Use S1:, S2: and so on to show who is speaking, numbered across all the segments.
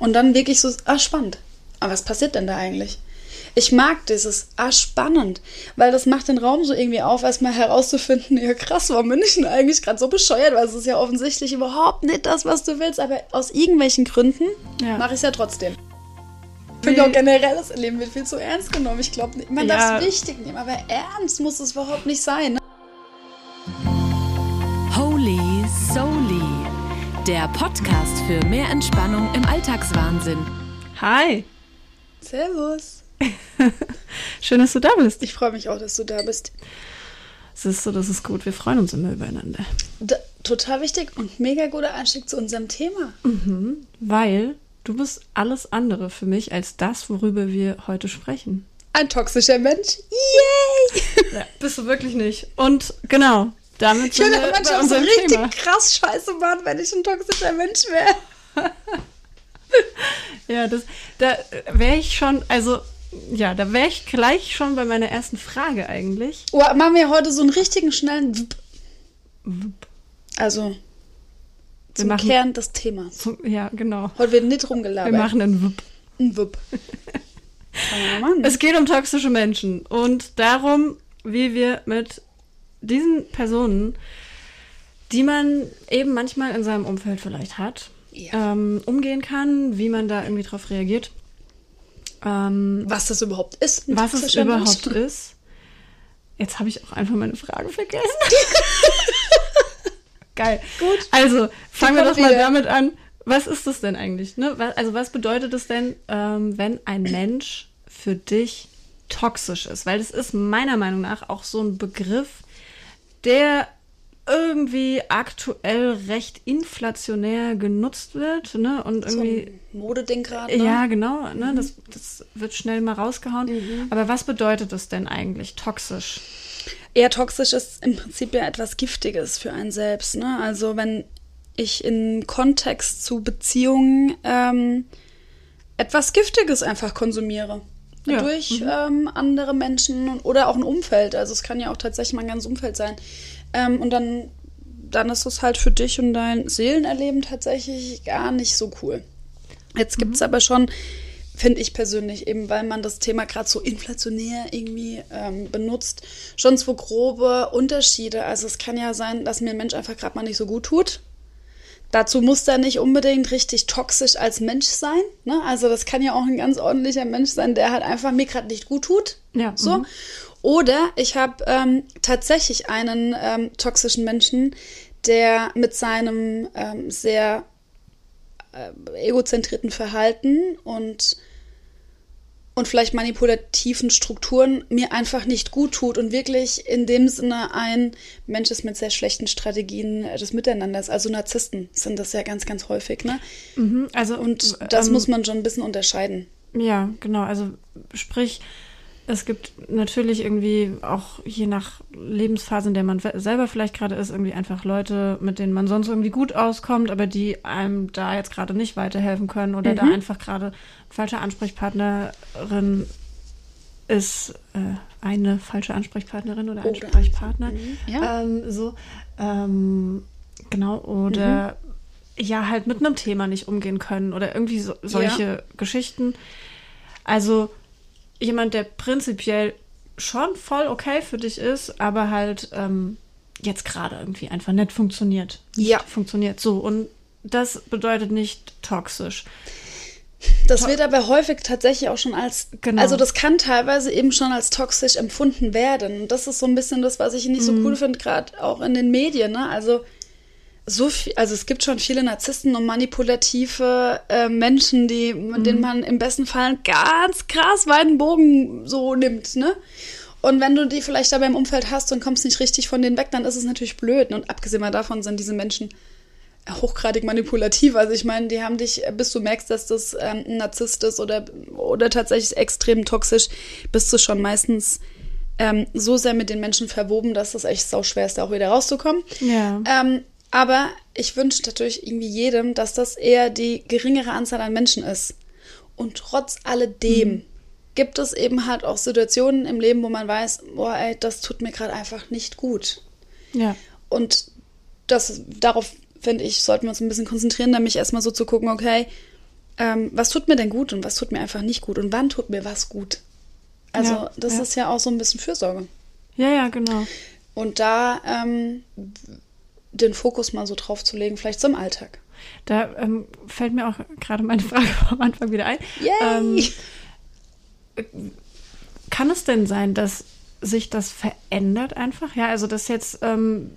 S1: Und dann wirklich so, ah, spannend. Aber was passiert denn da eigentlich? Ich mag dieses, ah, spannend, weil das macht den Raum so irgendwie auf, erstmal herauszufinden, ja krass, warum bin ich denn eigentlich gerade so bescheuert, weil es ist ja offensichtlich überhaupt nicht das, was du willst, aber aus irgendwelchen Gründen
S2: Ja.
S1: mache ich es ja trotzdem. Ich finde auch generell, das Leben wird viel zu ernst genommen. Ich glaube, man
S2: Ja.
S1: darf es wichtig nehmen, aber ernst muss es überhaupt nicht sein. Ne?
S3: Holy Soli, der Podcast für mehr Entspannung im Alltagswahnsinn.
S2: Hi,
S1: Servus.
S2: schön, dass du da bist.
S1: Ich freue mich auch, dass du da bist.
S2: Siehst du, das ist gut. Wir freuen uns immer übereinander.
S1: D total wichtig und mega guter Einstieg zu unserem Thema.
S2: Weil du bist alles andere für mich als das, worüber wir heute sprechen.
S1: Ein toxischer Mensch. Yay!
S2: Ja, bist du wirklich nicht. Und genau, damit
S1: Ich würde
S2: wir bei
S1: manchmal so richtig
S2: Thema.
S1: krass Scheiße machen, wenn ich ein toxischer Mensch wäre.
S2: Ja, das, da wäre ich schon, also, ja, da wäre ich gleich schon bei meiner ersten Frage eigentlich.
S1: Oh, machen wir heute so einen richtigen schnellen Wupp. Also zum
S2: machen-
S1: Kern des Themas.
S2: So, ja, genau.
S1: Heute wird nicht
S2: Wir
S1: rumgelabert.
S2: machen einen Wupp.
S1: einen Wupp. Machen.
S2: Es geht um toxische Menschen und darum, wie wir mit diesen Personen, die man eben manchmal in seinem Umfeld vielleicht hat,
S1: Ja.
S2: ähm, umgehen kann, wie man da irgendwie drauf reagiert, ähm,
S1: Was das überhaupt ist.
S2: was es überhaupt ist. Jetzt habe ich auch einfach meine Frage vergessen. Geil.
S1: Gut.
S2: Also fangen wir doch mal
S1: wieder.
S2: damit an. Was ist das denn eigentlich? Ne? Also was bedeutet es denn, ähm, wenn ein Mensch für dich toxisch ist? Weil das ist meiner Meinung nach auch so ein Begriff, der irgendwie aktuell recht inflationär genutzt wird, ne? Und
S1: So
S2: irgendwie
S1: ein Modeding gerade. Ne?
S2: ja, genau, ne? das, das wird schnell mal rausgehauen.
S1: Mhm.
S2: Aber was bedeutet das denn eigentlich, toxisch?
S1: Eher toxisch ist im Prinzip ja etwas Giftiges für einen selbst. Ne? Also wenn ich in Kontext zu Beziehungen ähm, etwas Giftiges einfach konsumiere.
S2: Ja,
S1: Durch ähm, andere Menschen oder auch ein Umfeld. Also es kann ja auch tatsächlich mal ein ganzes Umfeld sein. Ähm, und dann, dann ist es halt für dich und dein Seelenerleben tatsächlich gar nicht so cool. Jetzt gibt es aber schon, finde ich persönlich, eben weil man das Thema gerade so inflationär irgendwie ähm, benutzt, schon so grobe Unterschiede. Also es kann ja sein, dass mir ein Mensch einfach gerade mal nicht so gut tut. Dazu muss er nicht unbedingt richtig toxisch als Mensch sein. Ne? Also das kann ja auch ein ganz ordentlicher Mensch sein, der halt einfach mir gerade nicht gut tut.
S2: Ja,
S1: So.
S2: mhm.
S1: Oder ich habe ähm, tatsächlich einen ähm, toxischen Menschen, der mit seinem ähm, sehr äh, egozentrierten Verhalten und und vielleicht manipulativen Strukturen mir einfach nicht gut tut und wirklich in dem Sinne ein Mensch ist mit sehr schlechten Strategien des Miteinanders. Also Narzissten sind das ja ganz, ganz häufig, ne?
S2: Mhm, also,
S1: Und das
S2: ähm,
S1: muss man schon ein bisschen unterscheiden.
S2: Ja, genau. Also sprich, es gibt natürlich irgendwie auch je nach Lebensphase, in der man selber vielleicht gerade ist, irgendwie einfach Leute, mit denen man sonst irgendwie gut auskommt, aber die einem da jetzt gerade nicht weiterhelfen können oder da einfach gerade ein falscher Ansprechpartnerin ist, äh, eine falsche Ansprechpartnerin oder
S1: Oder-
S2: Ansprechpartner.
S1: Ja.
S2: Ähm, so, ähm, genau, oder ja, halt mit einem Thema nicht umgehen können oder irgendwie so, solche Geschichten. Also jemand, der prinzipiell schon voll okay für dich ist, aber halt ähm, jetzt gerade irgendwie einfach nicht funktioniert. Nicht
S1: Ja.
S2: Funktioniert so. Und das bedeutet nicht toxisch.
S1: Das wird aber häufig tatsächlich auch schon als,
S2: Genau.
S1: also das kann teilweise eben schon als toxisch empfunden werden. Und das ist so ein bisschen das, was ich nicht so cool finde, gerade auch in den Medien. Ne? Also so viel, also es gibt schon viele Narzissten und manipulative äh, Menschen, die, mit denen man im besten Fall ganz krass weiten Bogen so nimmt, ne? Und wenn du die vielleicht dabei im Umfeld hast und kommst nicht richtig von denen weg, dann ist es natürlich blöd. Und abgesehen mal davon sind diese Menschen hochgradig manipulativ. Also ich meine, die haben dich, bis du merkst, dass das ähm, ein Narzisst ist oder, oder tatsächlich extrem toxisch, bist du schon meistens ähm, so sehr mit den Menschen verwoben, dass das echt sau schwer ist, da auch wieder rauszukommen.
S2: Ja.
S1: Ähm, aber ich wünsche natürlich irgendwie jedem, dass das eher die geringere Anzahl an Menschen ist. Und trotz alledem gibt es eben halt auch Situationen im Leben, wo man weiß, boah, ey, das tut mir gerade einfach nicht gut.
S2: Ja.
S1: Und das, darauf, finde ich, sollten wir uns ein bisschen konzentrieren, nämlich erstmal so zu gucken, okay, ähm, was tut mir denn gut und was tut mir einfach nicht gut und wann tut mir was gut. Also
S2: Ja,
S1: das
S2: ja.
S1: ist ja auch so ein bisschen Fürsorge.
S2: Ja, ja, genau.
S1: Und da ähm, den Fokus mal so drauf zu legen, vielleicht so im Alltag.
S2: Da ähm, fällt mir auch gerade meine Frage am Anfang wieder ein.
S1: Yay!
S2: Ähm, kann es denn sein, dass sich das verändert einfach? Ja, also dass jetzt, ähm,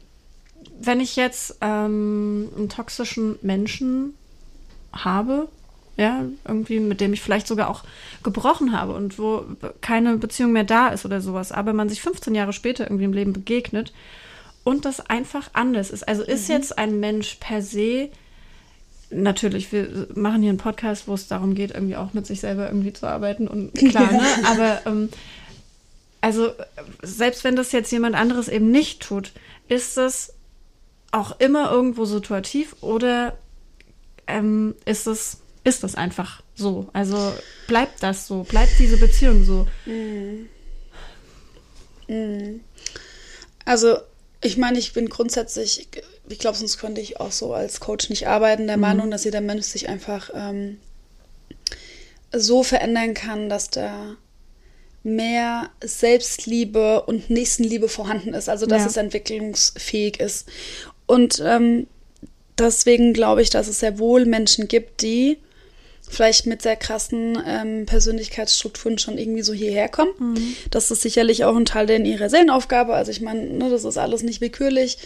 S2: wenn ich jetzt ähm, einen toxischen Menschen habe, ja, irgendwie, mit dem ich vielleicht sogar auch gebrochen habe und wo keine Beziehung mehr da ist oder sowas, aber man sich 15 Jahre später irgendwie im Leben begegnet und das einfach anders ist. Also ist jetzt ein Mensch per se, natürlich, wir machen hier einen Podcast, wo es darum geht, irgendwie auch mit sich selber irgendwie zu arbeiten und klar, ne? Aber ähm, also selbst wenn das jetzt jemand anderes eben nicht tut, ist das auch immer irgendwo situativ oder ähm, ist es ist das einfach so? Also bleibt das so? Bleibt diese Beziehung so?
S1: Also, ich meine, ich bin grundsätzlich, ich glaube, sonst könnte ich auch so als Coach nicht arbeiten, der Meinung, dass jeder Mensch sich einfach ähm, so verändern kann, dass da mehr Selbstliebe und Nächstenliebe vorhanden ist, also dass
S2: Ja.
S1: es entwicklungsfähig ist. Und ähm, deswegen glaube ich, dass es sehr wohl Menschen gibt, die vielleicht mit sehr krassen ähm, Persönlichkeitsstrukturen schon irgendwie so hierher kommen. Das ist sicherlich auch ein Teil in ihrer Seelenaufgabe. Also ich meine, ne, das ist alles nicht willkürlich.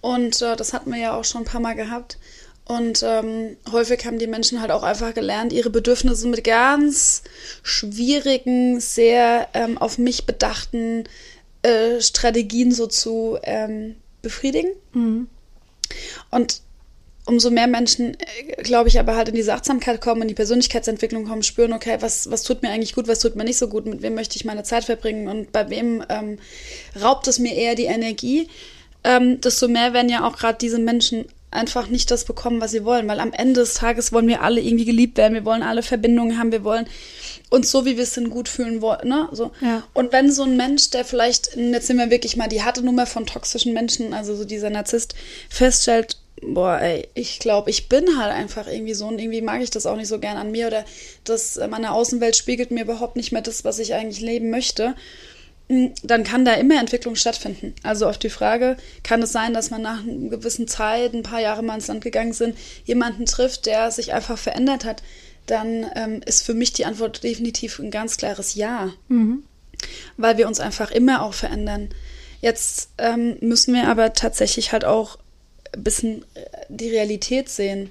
S1: Und äh, das hatten wir ja auch schon ein paar Mal gehabt. Und ähm, häufig haben die Menschen halt auch einfach gelernt, ihre Bedürfnisse mit ganz schwierigen, sehr ähm, auf mich bedachten äh, Strategien so zu ähm, befriedigen. Und umso mehr Menschen, äh, glaube ich, aber halt in diese Achtsamkeit kommen, in die Persönlichkeitsentwicklung kommen, spüren, okay, was, was tut mir eigentlich gut, was tut mir nicht so gut, mit wem möchte ich meine Zeit verbringen und bei wem ähm, raubt es mir eher die Energie, ähm, desto mehr werden ja auch gerade diese Menschen einfach nicht das bekommen, was sie wollen, weil am Ende des Tages wollen wir alle irgendwie geliebt werden, wir wollen alle Verbindungen haben, wir wollen uns so, wie wir es sind, gut fühlen wollen, ne? So.
S2: Ja.
S1: Und wenn so ein Mensch, der vielleicht, jetzt nehmen wir wirklich mal die harte Nummer von toxischen Menschen, also so dieser Narzisst, feststellt, boah, ey, ich glaube, ich bin halt einfach irgendwie so und irgendwie mag ich das auch nicht so gern an mir oder das, äh, meine Außenwelt spiegelt mir überhaupt nicht mehr das, was ich eigentlich leben möchte, mm, dann kann da immer Entwicklung stattfinden. Also auf die Frage, kann es sein, dass man nach einer gewissen Zeit, ein paar Jahre mal ins Land gegangen sind, jemanden trifft, der sich einfach verändert hat, dann ähm, ist für mich die Antwort definitiv ein ganz klares Ja weil wir uns einfach immer auch verändern. Jetzt ähm, müssen wir aber tatsächlich halt auch bisschen äh, die Realität sehen.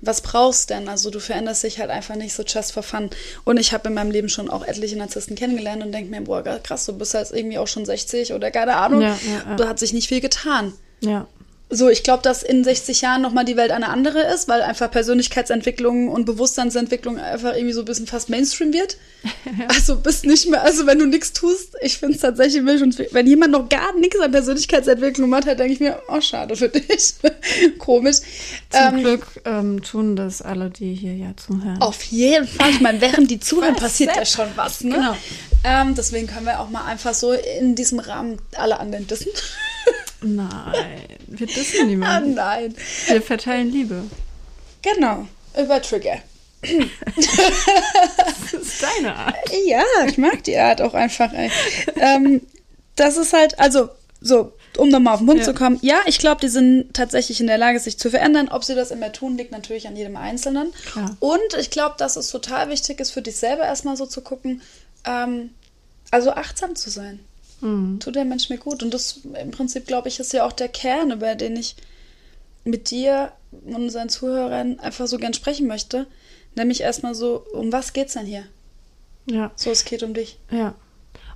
S1: Was brauchst denn? Also du veränderst dich halt einfach nicht so just for fun. Und ich habe in meinem Leben schon auch etliche Narzissten kennengelernt und denke mir, boah, krass, du bist halt irgendwie auch schon 60 oder keine Ahnung.
S2: Ja, ja, ja.
S1: Da hat sich nicht viel getan.
S2: Ja.
S1: So, ich glaube, dass in 60 Jahren nochmal die Welt eine andere ist, weil einfach Persönlichkeitsentwicklung und Bewusstseinsentwicklung einfach irgendwie so ein bisschen fast Mainstream wird. Also bist nicht mehr, also wenn du nichts tust, ich finde es tatsächlich, wenn jemand noch gar nichts an Persönlichkeitsentwicklung macht, dann denke ich mir, oh, schade für dich. Komisch.
S2: Zum
S1: Ähm,
S2: Glück ähm, tun das alle, die hier ja zuhören.
S1: auf jeden Fall. Ich meine, während die zuhören, passiert ja schon was. Ne?
S2: Genau.
S1: Ähm, deswegen können wir auch mal einfach so in diesem Rahmen alle anderen dissen.
S2: Nein, wir dissen
S1: ah,
S2: niemanden.
S1: nein.
S2: Wir verteilen Liebe.
S1: Genau. Über Trigger.
S2: Das ist deine Art.
S1: Ja, ich mag die Art auch einfach. Ähm, das ist halt, also, so, um nochmal auf den Punkt
S2: Ja.
S1: zu kommen. Ja, ich glaube, die sind tatsächlich in der Lage, sich zu verändern. Ob sie das immer tun, liegt natürlich an jedem Einzelnen.
S2: Klar.
S1: Und ich glaube, dass es total wichtig ist, für dich selber erstmal so zu gucken, ähm, also achtsam zu sein.
S2: Mhm.
S1: Tut der Mensch mir gut? Und das im Prinzip, glaube ich, ist ja auch der Kern, über den ich mit dir und unseren Zuhörern einfach so gern sprechen möchte. Nämlich erstmal so, um was geht's denn hier?
S2: Ja.
S1: So, es geht um dich.
S2: Ja.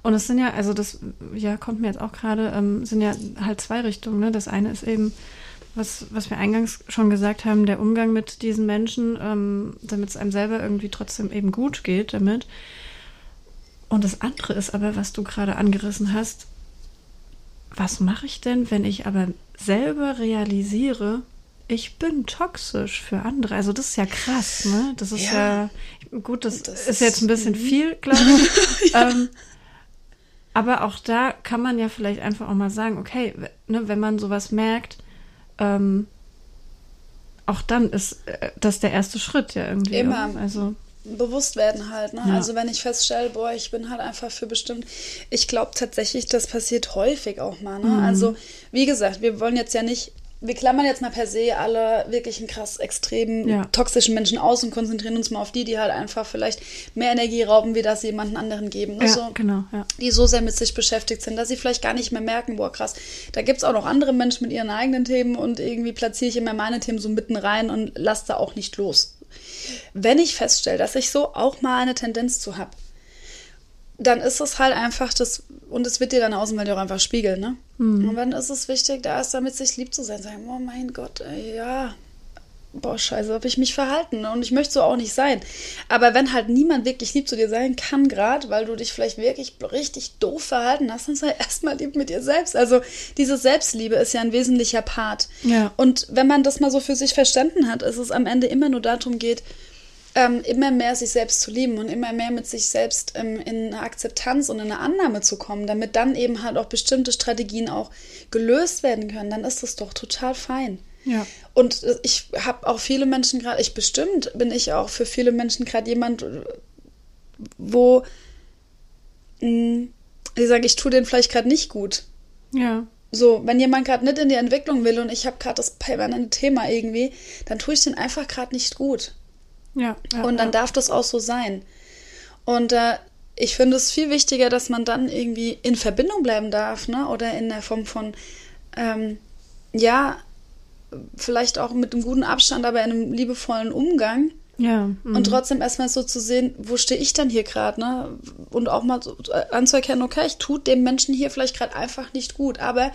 S2: Und es sind ja, also das, ja, kommt mir jetzt auch gerade, ähm, sind ja halt zwei Richtungen. Ne? Das eine ist eben, was, was wir eingangs schon gesagt haben, der Umgang mit diesen Menschen, ähm, damit es einem selber irgendwie trotzdem eben gut geht damit. Und das andere ist aber, was du gerade angerissen hast, was mache ich denn, wenn ich aber selber realisiere, ich bin toxisch für andere. Also das ist ja krass, ne? Das ist ja,
S1: Ja.
S2: gut, das,
S1: Das
S2: ist jetzt ein bisschen viel, glaube ich. ähm, aber auch da kann man ja vielleicht einfach auch mal sagen, okay, ne, wenn man sowas merkt, ähm, auch dann ist äh, das der erste Schritt ja irgendwie.
S1: Immer.
S2: Oder? Also
S1: bewusst werden halt. Ne?
S2: Ja.
S1: Also wenn ich feststelle, boah, ich bin halt einfach für bestimmt. Ich glaube tatsächlich, das passiert häufig auch mal.
S2: Mhm.
S1: Ne? Also wie gesagt, wir wollen jetzt ja nicht. Wir klammern jetzt mal per se alle wirklichen krass extremen
S2: Ja.
S1: toxischen Menschen aus und konzentrieren uns mal auf die, die halt einfach vielleicht mehr Energie rauben, wie das sie jemanden anderen geben. Ne?
S2: ja,
S1: so,
S2: genau, ja.
S1: die so sehr mit sich beschäftigt sind, dass sie vielleicht gar nicht mehr merken, boah, krass, da gibt es auch noch andere Menschen mit ihren eigenen Themen und irgendwie platziere ich immer meine Themen so mitten rein und lasse da auch nicht los. Wenn ich feststelle, dass ich so auch mal eine Tendenz zu habe, dann ist es halt einfach das, und es wird dir dann Außenwelt auch einfach spiegeln, ne? Und dann ist es wichtig, da ist damit sich lieb zu sein, sagen, oh mein Gott, ey, ja, boah, scheiße, habe ich mich verhalten und ich möchte so auch nicht sein. Aber wenn halt niemand wirklich lieb zu dir sein kann, gerade weil du dich vielleicht wirklich richtig doof verhalten hast, dann sei erstmal lieb mit dir selbst. Also diese Selbstliebe ist ja ein wesentlicher Part.
S2: Ja.
S1: Und wenn man das mal so für sich verstanden hat, ist es am Ende immer nur darum geht, ähm, immer mehr sich selbst zu lieben und immer mehr mit sich selbst ähm, in eine Akzeptanz und in eine Annahme zu kommen, damit dann eben halt auch bestimmte Strategien auch gelöst werden können, dann ist das doch total fein.
S2: Ja.
S1: Und äh, ich habe auch viele Menschen gerade, ich bestimmt bin ich auch für viele Menschen gerade jemand, wo mh, die sagen, ich tue denen vielleicht gerade nicht gut.
S2: Ja.
S1: So, wenn jemand gerade nicht in die Entwicklung will und ich habe gerade das permanente Thema irgendwie, dann tue ich den einfach gerade nicht gut.
S2: Ja. ja
S1: Und dann
S2: ja.
S1: darf das auch so sein. Und äh, ich finde es viel wichtiger, dass man dann irgendwie in Verbindung bleiben darf, ne? Oder in der Form von, ähm, ja, vielleicht auch mit einem guten Abstand, aber in einem liebevollen Umgang.
S2: Ja. mhm.
S1: Und trotzdem erstmal so zu sehen, wo stehe ich dann hier gerade, ne? Und auch mal so anzuerkennen, okay, ich tue dem Menschen hier vielleicht gerade einfach nicht gut, aber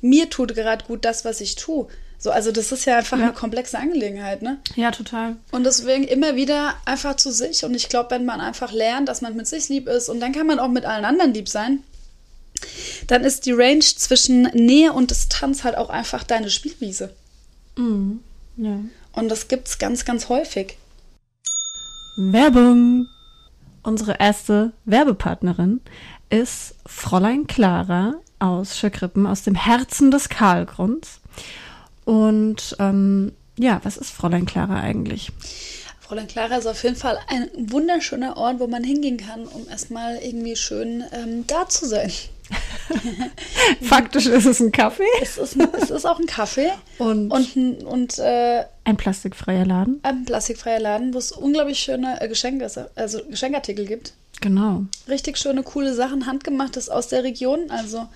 S1: mir tut gerade gut das, was ich tue. So, also das ist ja einfach
S2: Ja.
S1: eine komplexe Angelegenheit, ne?
S2: ja, total.
S1: Und deswegen immer wieder einfach zu sich. Und ich glaube, wenn man einfach lernt, dass man mit sich lieb ist und dann kann man auch mit allen anderen lieb sein, dann ist die Range zwischen Nähe und Distanz halt auch einfach deine Spielwiese.
S2: Mhm. Ja.
S1: Und das gibt's ganz, ganz häufig.
S2: Werbung. Unsere erste Werbepartnerin ist Fräulein Clara aus Schöckrippen, aus dem Herzen des Karlgrunds. Und ähm, ja, was ist Fräulein Clara eigentlich?
S1: Fräulein Clara ist auf jeden Fall ein wunderschöner Ort, wo man hingehen kann, um erstmal irgendwie schön ähm, da zu sein.
S2: Faktisch ist es ein Kaffee
S1: Es ist, es ist auch ein Kaffee
S2: und,
S1: und, ein- und äh,
S2: ein plastikfreier Laden.
S1: ein plastikfreier Laden, wo es unglaublich schöne äh, Geschenke, also Geschenkartikel gibt.
S2: Genau.
S1: richtig schöne, coole Sachen, handgemachtes aus der Region. Also,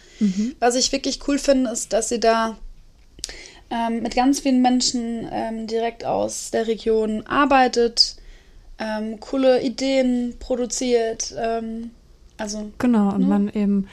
S1: was ich wirklich cool finde, ist, dass sie da ähm, mit ganz vielen Menschen ähm, direkt aus der Region arbeitet, ähm, coole Ideen produziert. Also,
S2: Genau, und
S1: Ne?
S2: man eben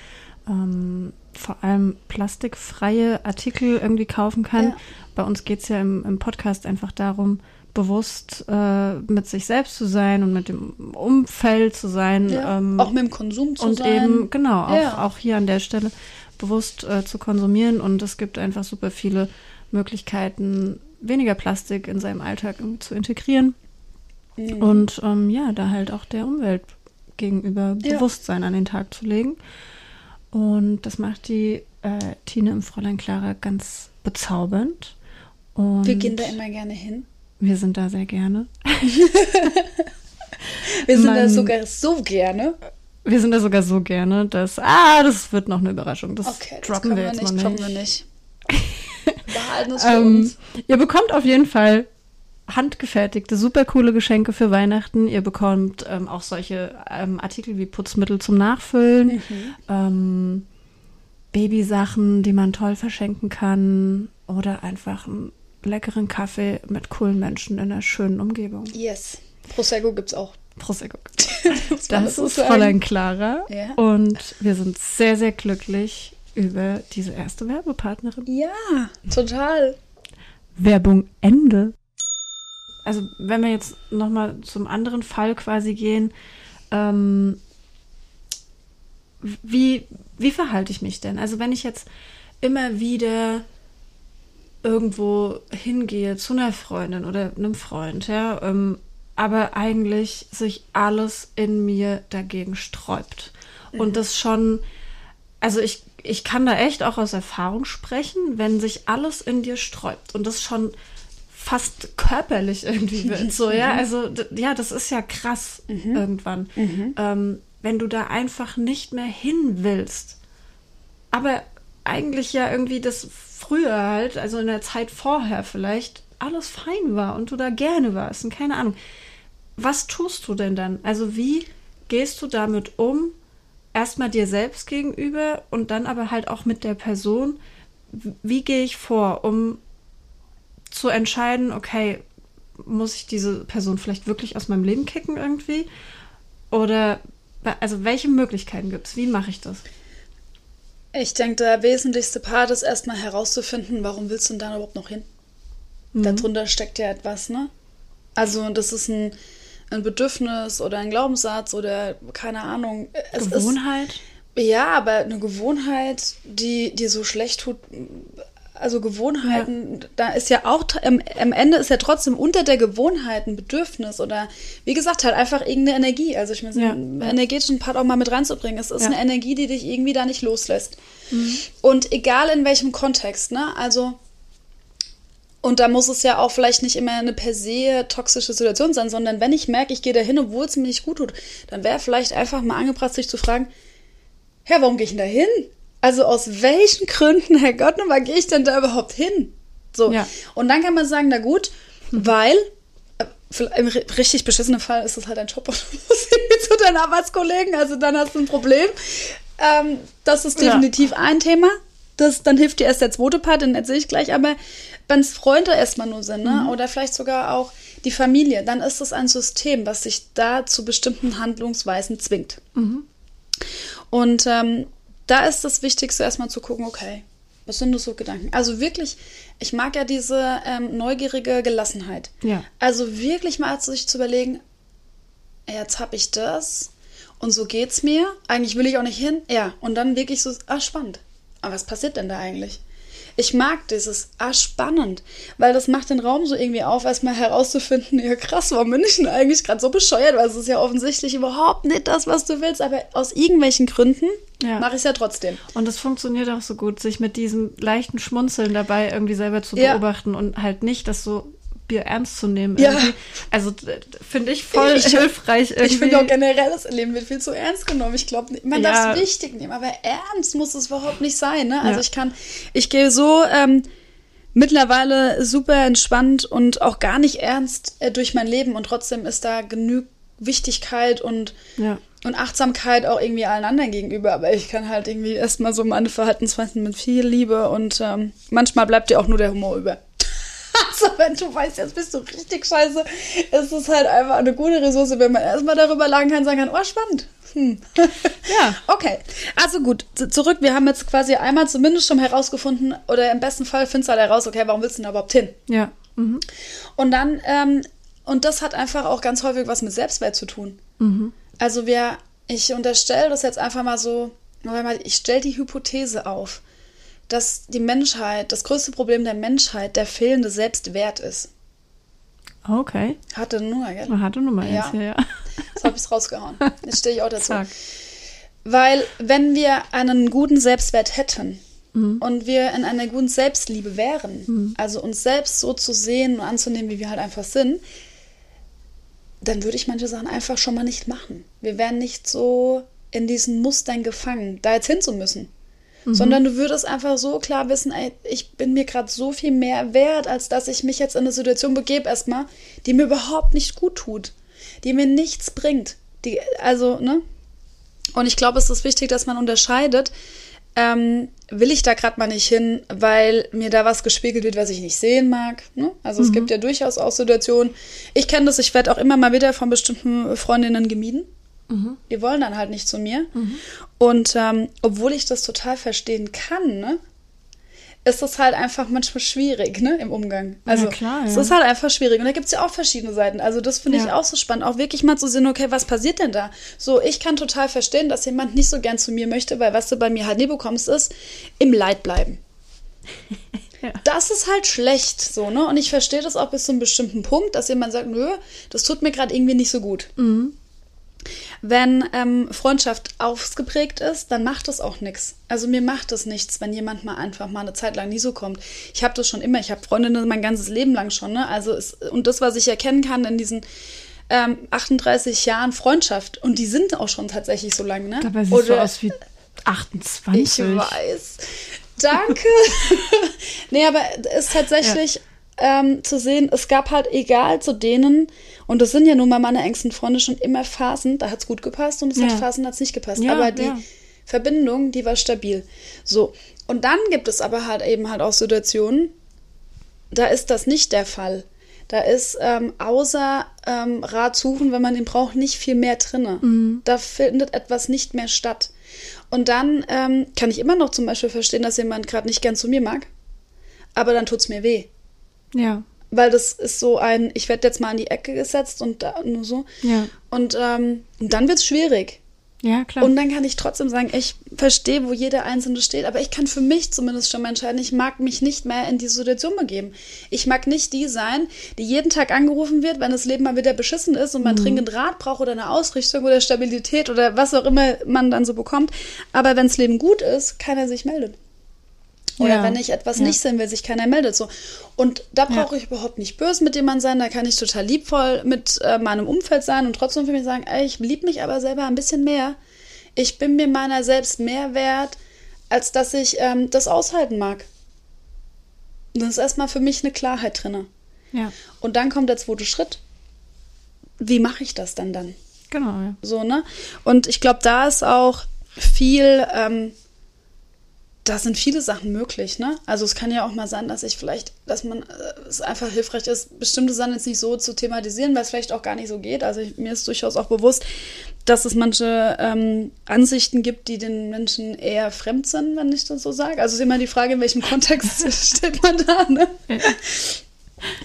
S2: ähm, vor allem plastikfreie Artikel irgendwie kaufen kann.
S1: Ja.
S2: Bei uns geht es ja im, im Podcast einfach darum, bewusst äh, mit sich selbst zu sein und mit dem Umfeld zu sein.
S1: ja,
S2: ähm,
S1: auch mit dem Konsum zu
S2: und
S1: sein.
S2: eben, genau, auch,
S1: Ja.
S2: auch hier an der Stelle bewusst äh, zu konsumieren. Und es gibt einfach super viele Möglichkeiten, weniger Plastik in seinem Alltag zu integrieren.
S1: Mhm.
S2: Und ähm, ja, da halt auch der Umwelt gegenüber
S1: Ja.
S2: Bewusstsein an den Tag zu legen. Und das macht die äh, Tine im Fräulein Clara ganz bezaubernd. Und
S1: Wir gehen da immer gerne hin.
S2: wir sind da sehr gerne.
S1: Wir sind da
S2: Man-
S1: sogar so gerne.
S2: Wir sind da sogar so gerne, dass, ah, das wird noch eine Überraschung. Das
S1: Okay, das
S2: droppen wir
S1: wir
S2: jetzt
S1: nicht, droppen
S2: nicht.
S1: wir nicht. Behalten es für
S2: Ähm,
S1: uns.
S2: ihr bekommt auf jeden Fall handgefertigte, super coole Geschenke für Weihnachten. Ihr bekommt ähm, auch solche ähm, Artikel wie Putzmittel zum Nachfüllen,
S1: Mhm.
S2: ähm, Babysachen, die man toll verschenken kann oder einfach einen leckeren Kaffee mit coolen Menschen in einer schönen Umgebung.
S1: Yes. Prosecco gibt's auch.
S2: Prosecco.
S1: Man
S2: Das
S1: so
S2: ist
S1: sagen.
S2: Fräulein Clara
S1: Ja.
S2: und wir sind sehr, sehr glücklich über diese erste Werbepartnerin.
S1: Ja, total.
S2: Werbung Ende. Also wenn wir jetzt nochmal zum anderen Fall quasi gehen, ähm, wie, wie verhalte ich mich denn? Also wenn ich jetzt immer wieder irgendwo hingehe zu einer Freundin oder einem Freund, ja, ähm, aber eigentlich sich alles in mir dagegen sträubt. Und das schon, also ich, ich kann da echt auch aus Erfahrung sprechen, wenn sich alles in dir sträubt und das schon fast körperlich irgendwie wird. So, ja, also ja, das ist ja krass mhm. irgendwann. Mhm. Ähm, wenn du da einfach nicht mehr hin willst. Aber eigentlich ja irgendwie das früher halt, also in der Zeit vorher vielleicht, alles fein war und du da gerne warst und keine Ahnung. Was tust du denn dann? Also wie gehst du damit um? Erstmal dir selbst gegenüber und dann aber halt auch mit der Person. Wie gehe ich vor, um zu entscheiden, okay, muss ich diese Person vielleicht wirklich aus meinem Leben kicken irgendwie? Oder also welche Möglichkeiten gibt es? Wie mache ich das?
S1: Ich denke, der wesentlichste Part ist erstmal herauszufinden, warum willst du denn da überhaupt noch hin? Mhm. Darunter steckt ja etwas, ne? Also, das ist ein, ein Bedürfnis oder ein Glaubenssatz oder keine Ahnung.
S2: Es Gewohnheit?
S1: Ist, ja, aber eine Gewohnheit, die dir so schlecht tut, also Gewohnheiten, ja. da ist ja auch, am, am, Ende ist ja trotzdem unter der Gewohnheit ein Bedürfnis oder wie gesagt, halt einfach irgendeine Energie. Also ich meine, ja. einen energetischen Part auch mal mit reinzubringen. Es ist ja. eine Energie, die dich irgendwie da nicht loslässt. Mhm. Und egal in welchem Kontext, ne? Also, und da muss es ja auch vielleicht nicht immer eine per se toxische Situation sein, sondern wenn ich merke, ich gehe da hin, obwohl es mir nicht gut tut, dann wäre vielleicht einfach mal angebracht, sich zu fragen, ja, warum gehe ich denn da hin? Also aus welchen Gründen, Herr Gott, nochmal gehe ich denn da überhaupt hin? So. Ja. Und dann kann man sagen, na gut, weil äh, im richtig beschissenen Fall ist es halt ein Job und du musst irgendwie zu deinen Arbeitskollegen, also dann hast du ein Problem. Ähm, das ist definitiv ja. ein Thema. Das, dann hilft dir erst der zweite Part, den erzähle ich gleich. Aber wenn es Freunde erstmal nur sind, ne? Mhm. oder vielleicht sogar auch die Familie, dann ist es ein System, was sich da zu bestimmten Handlungsweisen zwingt. Mhm. Und ähm, da ist das Wichtigste erstmal zu gucken, okay, was sind das so Gedanken? Also wirklich, ich mag ja diese ähm, neugierige Gelassenheit. Ja. Also wirklich mal sich zu überlegen, jetzt habe ich das und so geht's mir. Eigentlich will ich auch nicht hin. Ja, und dann wirklich so, ah, spannend. Aber was passiert denn da eigentlich? Ich mag dieses, ah, spannend, weil das macht den Raum so irgendwie auf, erstmal herauszufinden, ja krass, warum bin ich denn eigentlich gerade so bescheuert, weil es ist ja offensichtlich überhaupt nicht das, was du willst, aber aus irgendwelchen Gründen ja. mache ich es ja trotzdem.
S2: Und es funktioniert auch so gut, sich mit diesem leichten Schmunzeln dabei irgendwie selber zu beobachten ja. und halt nicht das so Bier ernst zu nehmen. Ja. Also finde ich voll ich, hilfreich.
S1: Irgendwie. Ich finde auch generell, das Leben wird viel zu ernst genommen. Ich glaube, man ja. darf es wichtig nehmen, aber ernst muss es überhaupt nicht sein. Ne? Also ja. ich kann, ich gehe so ähm, mittlerweile super entspannt und auch gar nicht ernst äh, durch mein Leben und trotzdem ist da genug Wichtigkeit und ja und Achtsamkeit auch irgendwie allen anderen gegenüber. Aber ich kann halt irgendwie erstmal so meine Verhaltensweisen mit viel Liebe und ähm, manchmal bleibt dir auch nur der Humor über. Also, wenn du weißt, jetzt bist du richtig scheiße, ist es halt einfach eine gute Ressource, wenn man erstmal darüber lagen kann, sagen kann, oh, spannend. Hm. Ja. okay. Also gut, zurück. Wir haben jetzt quasi einmal zumindest schon herausgefunden, oder im besten Fall findest du halt heraus, okay, warum willst du denn überhaupt hin? Ja. Mhm. Und dann, ähm, und das hat einfach auch ganz häufig was mit Selbstwert zu tun. Mhm. Also wir, ich unterstelle das jetzt einfach mal so, ich stelle die Hypothese auf dass die Menschheit, das größte Problem der Menschheit der fehlende Selbstwert ist.
S2: Okay.
S1: Hatte Nummer, gell?
S2: Hatte Nummer ja. jetzt, ja, ja.
S1: Jetzt habe ich es rausgehauen. Jetzt stehe ich auch dazu. Zack. Weil, wenn wir einen guten Selbstwert hätten mhm. und wir in einer guten Selbstliebe wären, mhm. also uns selbst so zu sehen und anzunehmen, wie wir halt einfach sind, dann würde ich manche Sachen einfach schon mal nicht machen. Wir wären nicht so in diesen Mustern gefangen, da jetzt hin zu müssen. Mhm. Sondern du würdest einfach so klar wissen, ey, ich bin mir gerade so viel mehr wert, als dass ich mich jetzt in eine Situation begebe, erstmal, die mir überhaupt nicht gut tut, die mir nichts bringt. Die, also, ne? Und ich glaube, es ist wichtig, dass man unterscheidet, ähm, will ich da gerade mal nicht hin, weil mir da was gespiegelt wird, was ich nicht sehen mag. Ne? Also mhm. es gibt ja durchaus auch Situationen. Ich kenne das, ich werde auch immer mal wieder von bestimmten Freundinnen gemieden. Mhm. Die wollen dann halt nicht zu mir. Mhm. Und ähm, obwohl ich das total verstehen kann, ne, ist das halt einfach manchmal schwierig, ne, im Umgang. Also, ja, klar, ja. es ist halt einfach schwierig. Und da gibt es ja auch verschiedene Seiten. Also, das finde ja. ich auch so spannend, auch wirklich mal zu sehen, okay, was passiert denn da? So, ich kann total verstehen, dass jemand nicht so gern zu mir möchte, weil was du bei mir halt nie bekommst, ist im Leid bleiben. ja. Das ist halt schlecht, so, ne? Und ich verstehe das auch bis zu einem bestimmten Punkt, dass jemand sagt, nö, das tut mir gerade irgendwie nicht so gut. Mhm. Wenn ähm, Freundschaft ausgeprägt ist, dann macht es auch nichts. Also mir macht es nichts, wenn jemand mal einfach mal eine Zeit lang nie so kommt. Ich habe das schon immer, ich habe Freundinnen mein ganzes Leben lang schon. Ne? Also es, und das, was ich erkennen kann in diesen ähm, 38 Jahren Freundschaft, und die sind auch schon tatsächlich so lang, ne?
S2: Dabei siehst du aus wie 28.
S1: Ich weiß. Danke. nee, aber es ist tatsächlich ja. Ähm, zu sehen, es gab halt egal zu denen, und das sind ja nun mal meine engsten Freunde schon immer Phasen, da hat es gut gepasst und es ja. hat Phasen, da hat es nicht gepasst. Ja, aber die Verbindung, die war stabil. So. Und dann gibt es aber halt eben halt auch Situationen, da ist das nicht der Fall. Da ist ähm, außer ähm, Rat suchen, wenn man ihn braucht, nicht viel mehr drinne. Mhm. Da findet etwas nicht mehr statt. Und dann ähm, kann ich immer noch zum Beispiel verstehen, dass jemand gerade nicht gern zu mir mag. Aber dann tut es mir weh.
S2: Ja.
S1: Weil das ist so ein, ich werde jetzt mal in die Ecke gesetzt und da nur so.
S2: Ja.
S1: Und, ähm, und dann wird es schwierig.
S2: Ja, klar.
S1: Und dann kann ich trotzdem sagen, ich verstehe, wo jeder Einzelne steht, aber ich kann für mich zumindest schon mal entscheiden, ich mag mich nicht mehr in diese Situation begeben. Ich mag nicht die sein, die jeden Tag angerufen wird, wenn das Leben mal wieder beschissen ist und man mhm. dringend Rat braucht oder eine Ausrichtung oder Stabilität oder was auch immer man dann so bekommt. Aber wenn das Leben gut ist, keiner sich meldet. Oder ja. wenn ich etwas ja. nicht sehen will, sich keiner meldet. So. Und da brauche ich überhaupt nicht böse mit jemandem sein, da kann ich total liebvoll mit äh, meinem Umfeld sein und trotzdem für mich sagen, ey, ich liebe mich aber selber ein bisschen mehr. Ich bin mir meiner selbst mehr wert, als dass ich ähm, das aushalten mag. Das ist erstmal für mich eine Klarheit drin.
S2: Ja.
S1: Und dann kommt der zweite Schritt. Wie mache ich das dann dann?
S2: Genau, ja.
S1: So, ne? Und ich glaube, da ist auch viel ähm, da sind viele Sachen möglich, ne? Also es kann ja auch mal sein, dass ich vielleicht, dass man äh, es einfach hilfreich ist, bestimmte Sachen jetzt nicht so zu thematisieren, weil es vielleicht auch gar nicht so geht. Also ich, mir ist durchaus auch bewusst, dass es manche ähm, Ansichten gibt, die den Menschen eher fremd sind, wenn ich das so sage. Also es ist immer die Frage, in welchem Kontext steht man da, ne?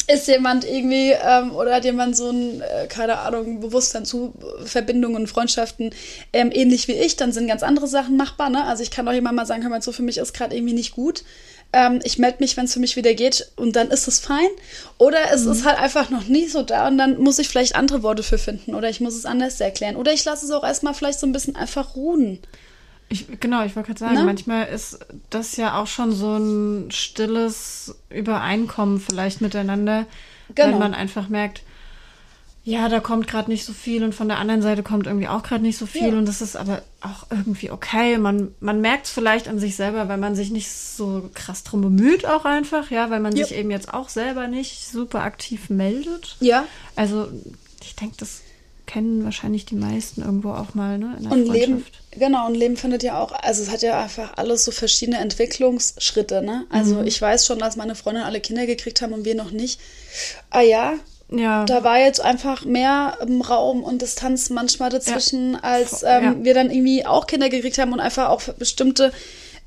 S1: Ist jemand irgendwie ähm, oder hat jemand so ein, äh, keine Ahnung, Bewusstsein zu Verbindungen, Freundschaften ähm, ähnlich wie ich, dann sind ganz andere Sachen machbar. Ne? Also ich kann auch jemand mal sagen, hör mal so, für mich ist gerade irgendwie nicht gut. Ähm, ich melde mich, wenn es für mich wieder geht und dann ist es fein. Oder es mhm. ist halt einfach noch nie so da und dann muss ich vielleicht andere Worte für finden oder ich muss es anders erklären. Oder ich lasse es auch erstmal vielleicht so ein bisschen einfach ruhen.
S2: Ich, genau, ich wollte gerade sagen, ne? manchmal ist das ja auch schon so ein stilles Übereinkommen vielleicht miteinander, genau. wenn man einfach merkt, ja, da kommt gerade nicht so viel und von der anderen Seite kommt irgendwie auch gerade nicht so viel ja. und das ist aber auch irgendwie okay. Man, man merkt es vielleicht an sich selber, weil man sich nicht so krass drum bemüht auch einfach, ja, weil man ja. sich eben jetzt auch selber nicht super aktiv meldet.
S1: Ja.
S2: Also ich denke, das kennen wahrscheinlich die meisten irgendwo auch mal, ne?
S1: In der und Leben, genau, und Leben findet ja auch, also es hat ja einfach alles so verschiedene Entwicklungsschritte, ne? Also mhm. ich weiß schon, dass meine Freundin alle Kinder gekriegt haben und wir noch nicht. Ah ja, ja. Da war jetzt einfach mehr Raum und Distanz manchmal dazwischen, ja. als ähm, ja. wir dann irgendwie auch Kinder gekriegt haben und einfach auch bestimmte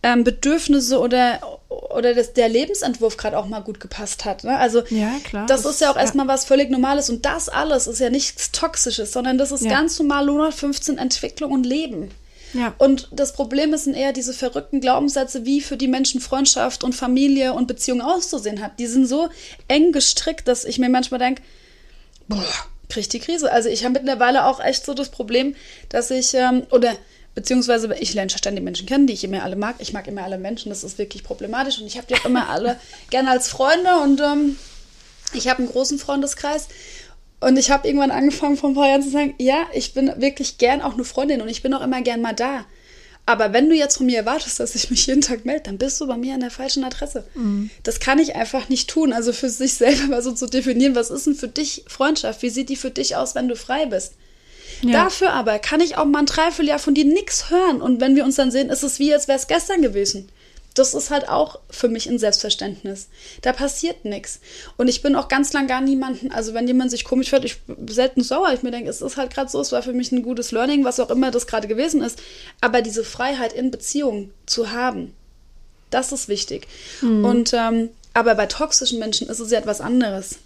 S1: ähm, Bedürfnisse oder, oder das, der Lebensentwurf gerade auch mal gut gepasst hat. Ne? Also
S2: ja, klar,
S1: das, das ist ja auch erstmal was völlig Normales und das alles ist ja nichts Toxisches, sondern das ist ja. ganz normal 115 Entwicklung und Leben.
S2: Ja.
S1: Und das Problem sind eher diese verrückten Glaubenssätze, wie für die Menschen Freundschaft und Familie und Beziehung auszusehen hat. Die sind so eng gestrickt, dass ich mir manchmal denke, boah, krieg ich die Krise. Also ich habe mittlerweile auch echt so das Problem, dass ich, ähm, oder Beziehungsweise ich lerne ständig Menschen kennen, die ich immer alle mag. Ich mag immer alle Menschen, das ist wirklich problematisch. Und ich habe die auch immer alle gerne als Freunde. Und ähm, ich habe einen großen Freundeskreis. Und ich habe irgendwann angefangen, vor ein paar Jahren zu sagen, ja, ich bin wirklich gern auch eine Freundin und ich bin auch immer gern mal da. Aber wenn du jetzt von mir erwartest, dass ich mich jeden Tag melde, dann bist du bei mir an der falschen Adresse. Mhm. Das kann ich einfach nicht tun. Also für sich selber mal so zu definieren, was ist denn für dich Freundschaft? Wie sieht die für dich aus, wenn du frei bist? Ja. Dafür aber kann ich auch mal ein Dreivierteljahr von dir nichts hören. Und wenn wir uns dann sehen, ist es wie, als wäre es gestern gewesen. Das ist halt auch für mich ein Selbstverständnis. Da passiert nichts. Und ich bin auch ganz lang gar niemanden, also wenn jemand sich komisch hört, ich bin selten sauer. Ich mir denke, es ist halt gerade so, es war für mich ein gutes Learning, was auch immer das gerade gewesen ist. Aber diese Freiheit in Beziehung zu haben, das ist wichtig. Mhm. Und ähm, aber bei toxischen Menschen ist es ja etwas anderes.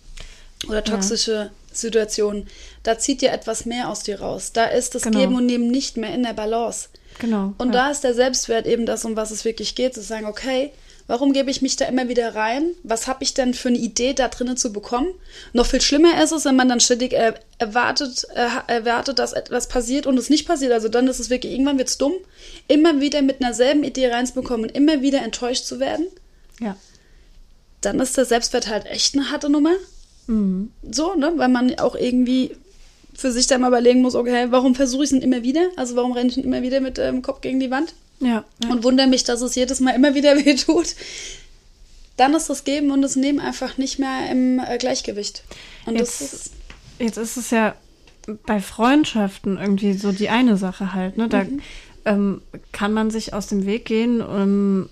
S1: Oder toxische ja. Situationen da zieht dir etwas mehr aus dir raus. Da ist das genau. Geben und Nehmen nicht mehr in der Balance.
S2: Genau.
S1: Und ja. da ist der Selbstwert eben das, um was es wirklich geht, zu sagen, okay, Warum gebe ich mich da immer wieder rein? Was habe ich denn für eine Idee da drinnen zu bekommen? Noch viel schlimmer ist es, wenn man dann ständig äh, erwartet, äh, erwartet, dass etwas passiert und es nicht passiert. Also dann ist es wirklich, irgendwann wird es dumm, immer wieder mit einer selben Idee reinzubekommen und immer wieder enttäuscht zu werden.
S2: Ja.
S1: Dann ist der Selbstwert halt echt eine harte Nummer.
S2: Mhm.
S1: So, ne? Weil man auch irgendwie für sich dann mal überlegen muss, okay, warum versuche ich es denn immer wieder? Also warum renne ich denn immer wieder mit dem ähm, Kopf gegen die Wand?
S2: Ja. ja.
S1: und wundere mich, dass es jedes Mal immer wieder weh tut, dann ist das Geben und das Nehmen einfach nicht mehr im äh, Gleichgewicht. Und
S2: Jetzt-
S1: das ist,
S2: Jetzt ist es ja bei Freundschaften irgendwie so die eine Sache halt, ne? Da
S1: Mhm.
S2: ähm, kann man sich aus dem Weg gehen. Ähm,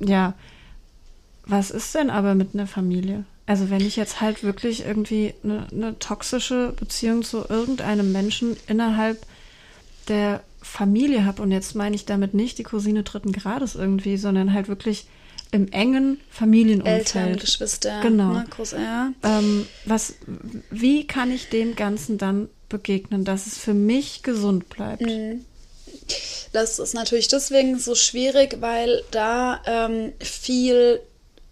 S2: ja, was ist denn aber mit einer Familie? Also wenn ich jetzt halt wirklich irgendwie eine, eine toxische Beziehung zu irgendeinem Menschen innerhalb der Familie habe und jetzt meine ich damit nicht die Cousine dritten Grades irgendwie, sondern halt wirklich im engen Familienumfeld.
S1: Eltern, Geschwister,
S2: Genau.
S1: ne, groß, ja.
S2: Ähm, was, wie kann ich dem Ganzen dann begegnen, dass es für mich gesund bleibt?
S1: Mhm. Das ist natürlich deswegen so schwierig, weil da ähm, viel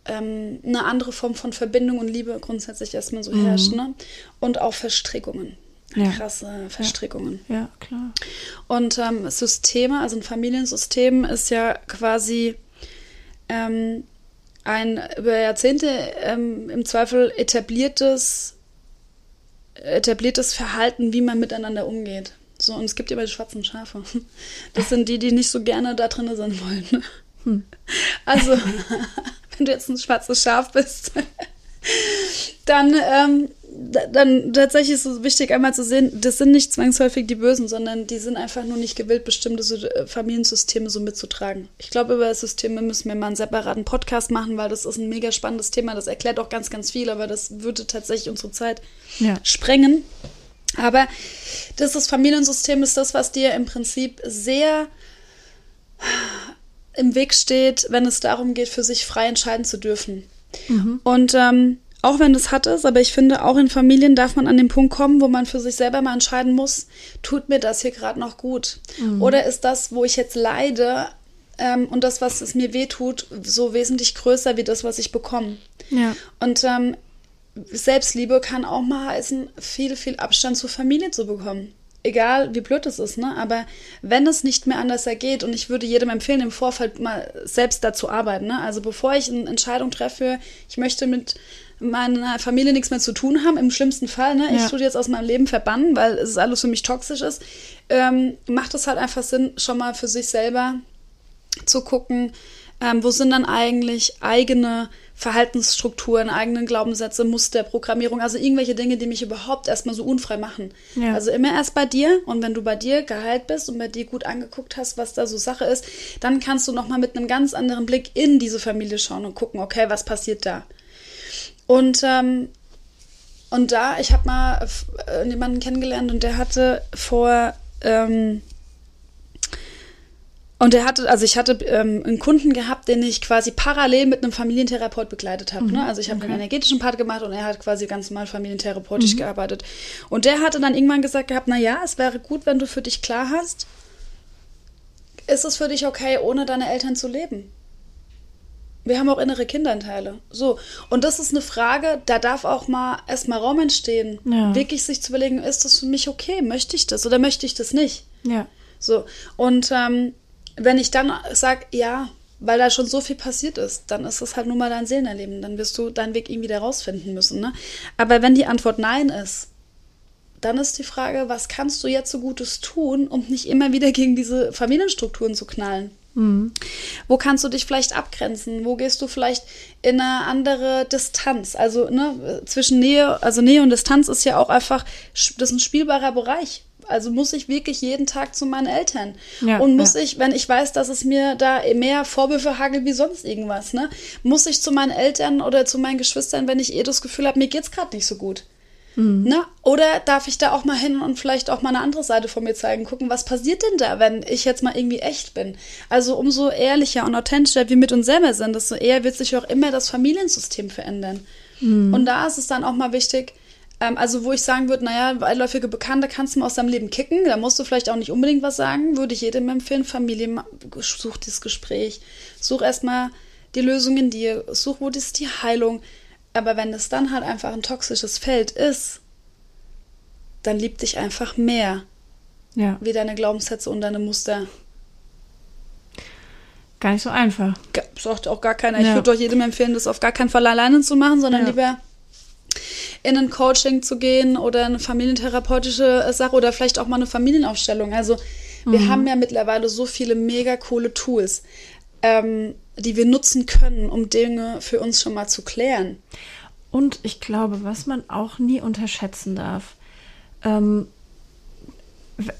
S1: ähm, eine andere Form von Verbindung und Liebe grundsätzlich erstmal so herrscht, ne? Und auch Verstrickungen.
S2: Ja.
S1: Krasse Verstrickungen.
S2: Ja, klar.
S1: Und ähm, Systeme, also ein Familiensystem ist ja quasi ähm, ein über Jahrzehnte ähm, im Zweifel etabliertes, etabliertes Verhalten, wie man miteinander umgeht. So, und es gibt ja bei den schwarzen Schafe. Das sind die, die nicht so gerne da drin sein wollen.
S2: Hm.
S1: Also, wenn du jetzt ein schwarzes Schaf bist, dann, ähm, da- dann tatsächlich ist es wichtig, einmal zu sehen, das sind nicht zwangsläufig die Bösen, sondern die sind einfach nur nicht gewillt, bestimmte so, äh, Familiensysteme so mitzutragen. Ich glaube, über Systeme müssen wir mal einen separaten Podcast machen, weil das ist ein mega spannendes Thema. Das erklärt auch ganz, ganz viel, aber das würde tatsächlich unsere Zeit
S2: Ja.
S1: sprengen. Aber dieses Familiensystem ist das, was dir im Prinzip sehr im Weg steht, wenn es darum geht, für sich frei entscheiden zu dürfen. Und ähm, auch wenn das hart ist, aber ich finde, auch in Familien darf man an den Punkt kommen, wo man für sich selber mal entscheiden muss, tut mir das hier gerade noch gut? Oder ist das, wo ich jetzt leide ähm, und das, was es mir wehtut, so wesentlich größer wie das, was ich bekomme?
S2: Ja.
S1: Und ähm, Selbstliebe kann auch mal heißen, viel, viel Abstand zur Familie zu bekommen. Egal, wie blöd es ist, ne? Aber wenn es nicht mehr anders ergeht, und ich würde jedem empfehlen, im Vorfeld mal selbst dazu arbeiten, ne? Also bevor ich eine Entscheidung treffe, ich möchte mit meiner Familie nichts mehr zu tun haben, im schlimmsten Fall, ne? Ich
S2: Ja.
S1: tue die jetzt aus meinem Leben verbannen, weil es alles für mich toxisch ist, ähm, macht es halt einfach Sinn, schon mal für sich selber zu gucken, ähm, wo sind dann eigentlich eigene Verhaltensstrukturen, eigene Glaubenssätze, Muster, Programmierung, also irgendwelche Dinge, die mich überhaupt erstmal so unfrei machen.
S2: Ja.
S1: Also immer erst bei dir und wenn du bei dir geheilt bist und bei dir gut angeguckt hast, was da so Sache ist, dann kannst du nochmal mit einem ganz anderen Blick in diese Familie schauen und gucken, okay, was passiert da? Und ähm, und da, ich habe mal äh, jemanden kennengelernt und der hatte vor, ähm, und der hatte, also ich hatte ähm, einen Kunden gehabt, den ich quasi parallel mit einem Familientherapeut begleitet habe. Ne? Also ich habe den energetischen Part gemacht und er hat quasi ganz normal familientherapeutisch gearbeitet. Und der hatte dann irgendwann gesagt gehabt, na ja, es wäre gut, wenn du für dich klar hast, ist es für dich okay, ohne deine Eltern zu leben? Wir haben auch innere Kindanteile. So. Und das ist eine Frage, da darf auch mal erstmal Raum entstehen.
S2: Ja.
S1: Wirklich sich zu überlegen, ist das für mich okay? Möchte ich das oder möchte ich das nicht?
S2: Ja.
S1: So. Und ähm, wenn ich dann sage, ja, weil da schon so viel passiert ist, dann ist das halt nur mal dein Seelenerleben. Dann wirst du deinen Weg irgendwie da rausfinden müssen. Ne? Aber wenn die Antwort Nein ist, dann ist die Frage, was kannst du jetzt so Gutes tun, um nicht immer wieder gegen diese Familienstrukturen zu knallen? Wo kannst du dich vielleicht abgrenzen? Wo gehst du vielleicht in eine andere Distanz? Also ne, zwischen Nähe, also Nähe und Distanz ist ja auch einfach, das ist ein spielbarer Bereich. Also muss ich wirklich jeden Tag zu meinen Eltern.
S2: Ja,
S1: und muss
S2: ja.
S1: ich, wenn ich weiß, dass es mir da mehr Vorwürfe hagelt wie sonst irgendwas, ne, muss ich zu meinen Eltern oder zu meinen Geschwistern, wenn ich eh das Gefühl habe, mir geht's gerade nicht so gut. Ne? Oder darf ich da auch mal hin und vielleicht auch mal eine andere Seite von mir zeigen, gucken, was passiert denn da, wenn ich jetzt mal irgendwie echt bin? Also umso ehrlicher und authentischer wir mit uns selber sind, desto eher wird sich auch immer das Familiensystem verändern. Und da ist es dann auch mal wichtig, ähm, also wo ich sagen würde, naja, beiläufige Bekannte kannst du mal aus deinem Leben kicken, da musst du vielleicht auch nicht unbedingt was sagen, würde ich jedem empfehlen, Familie, such dieses Gespräch, such erstmal die Lösung in dir, such, wo ist die Heilung. Aber wenn es dann halt einfach ein toxisches Feld ist, dann liebt dich einfach mehr.
S2: Ja.
S1: Wie deine Glaubenssätze und deine Muster.
S2: Gar nicht so einfach.
S1: Sagt auch gar keiner. Ja. Ich würde doch jedem empfehlen, das auf gar keinen Fall alleine zu machen, sondern ja. lieber in ein Coaching zu gehen oder eine familientherapeutische Sache oder vielleicht auch mal eine Familienaufstellung. Also wir mhm. haben ja mittlerweile so viele mega coole Tools, ähm, die wir nutzen können, um Dinge für uns schon mal zu klären.
S2: Und ich glaube, was man auch nie unterschätzen darf, ähm,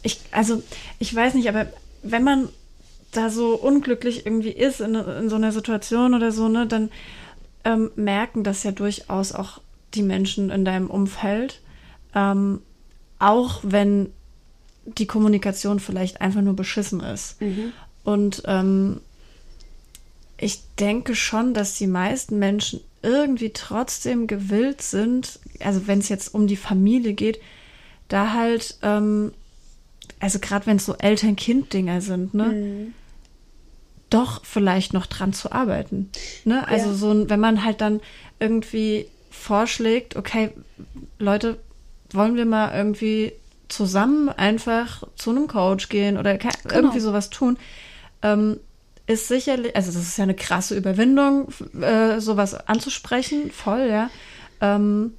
S2: ich, also ich weiß nicht, aber wenn man da so unglücklich irgendwie ist in, in so einer Situation oder so, ne, dann ähm, merken das ja durchaus auch die Menschen in deinem Umfeld. Ähm, auch wenn die Kommunikation vielleicht einfach nur beschissen ist. Mhm. Und ähm, ich denke schon, dass die meisten Menschen irgendwie trotzdem gewillt sind, also wenn es jetzt um die Familie geht, da halt, ähm, also gerade wenn es so Eltern-Kind-Dinger sind, ne, mhm. doch vielleicht noch dran zu arbeiten. Ne? Also ja. so, wenn man halt dann irgendwie vorschlägt, okay, Leute, wollen wir mal irgendwie zusammen einfach zu einem Coach gehen oder genau. irgendwie sowas tun, ähm, ist sicherlich, also das ist ja eine krasse Überwindung, äh, sowas anzusprechen, voll, ja. Ähm,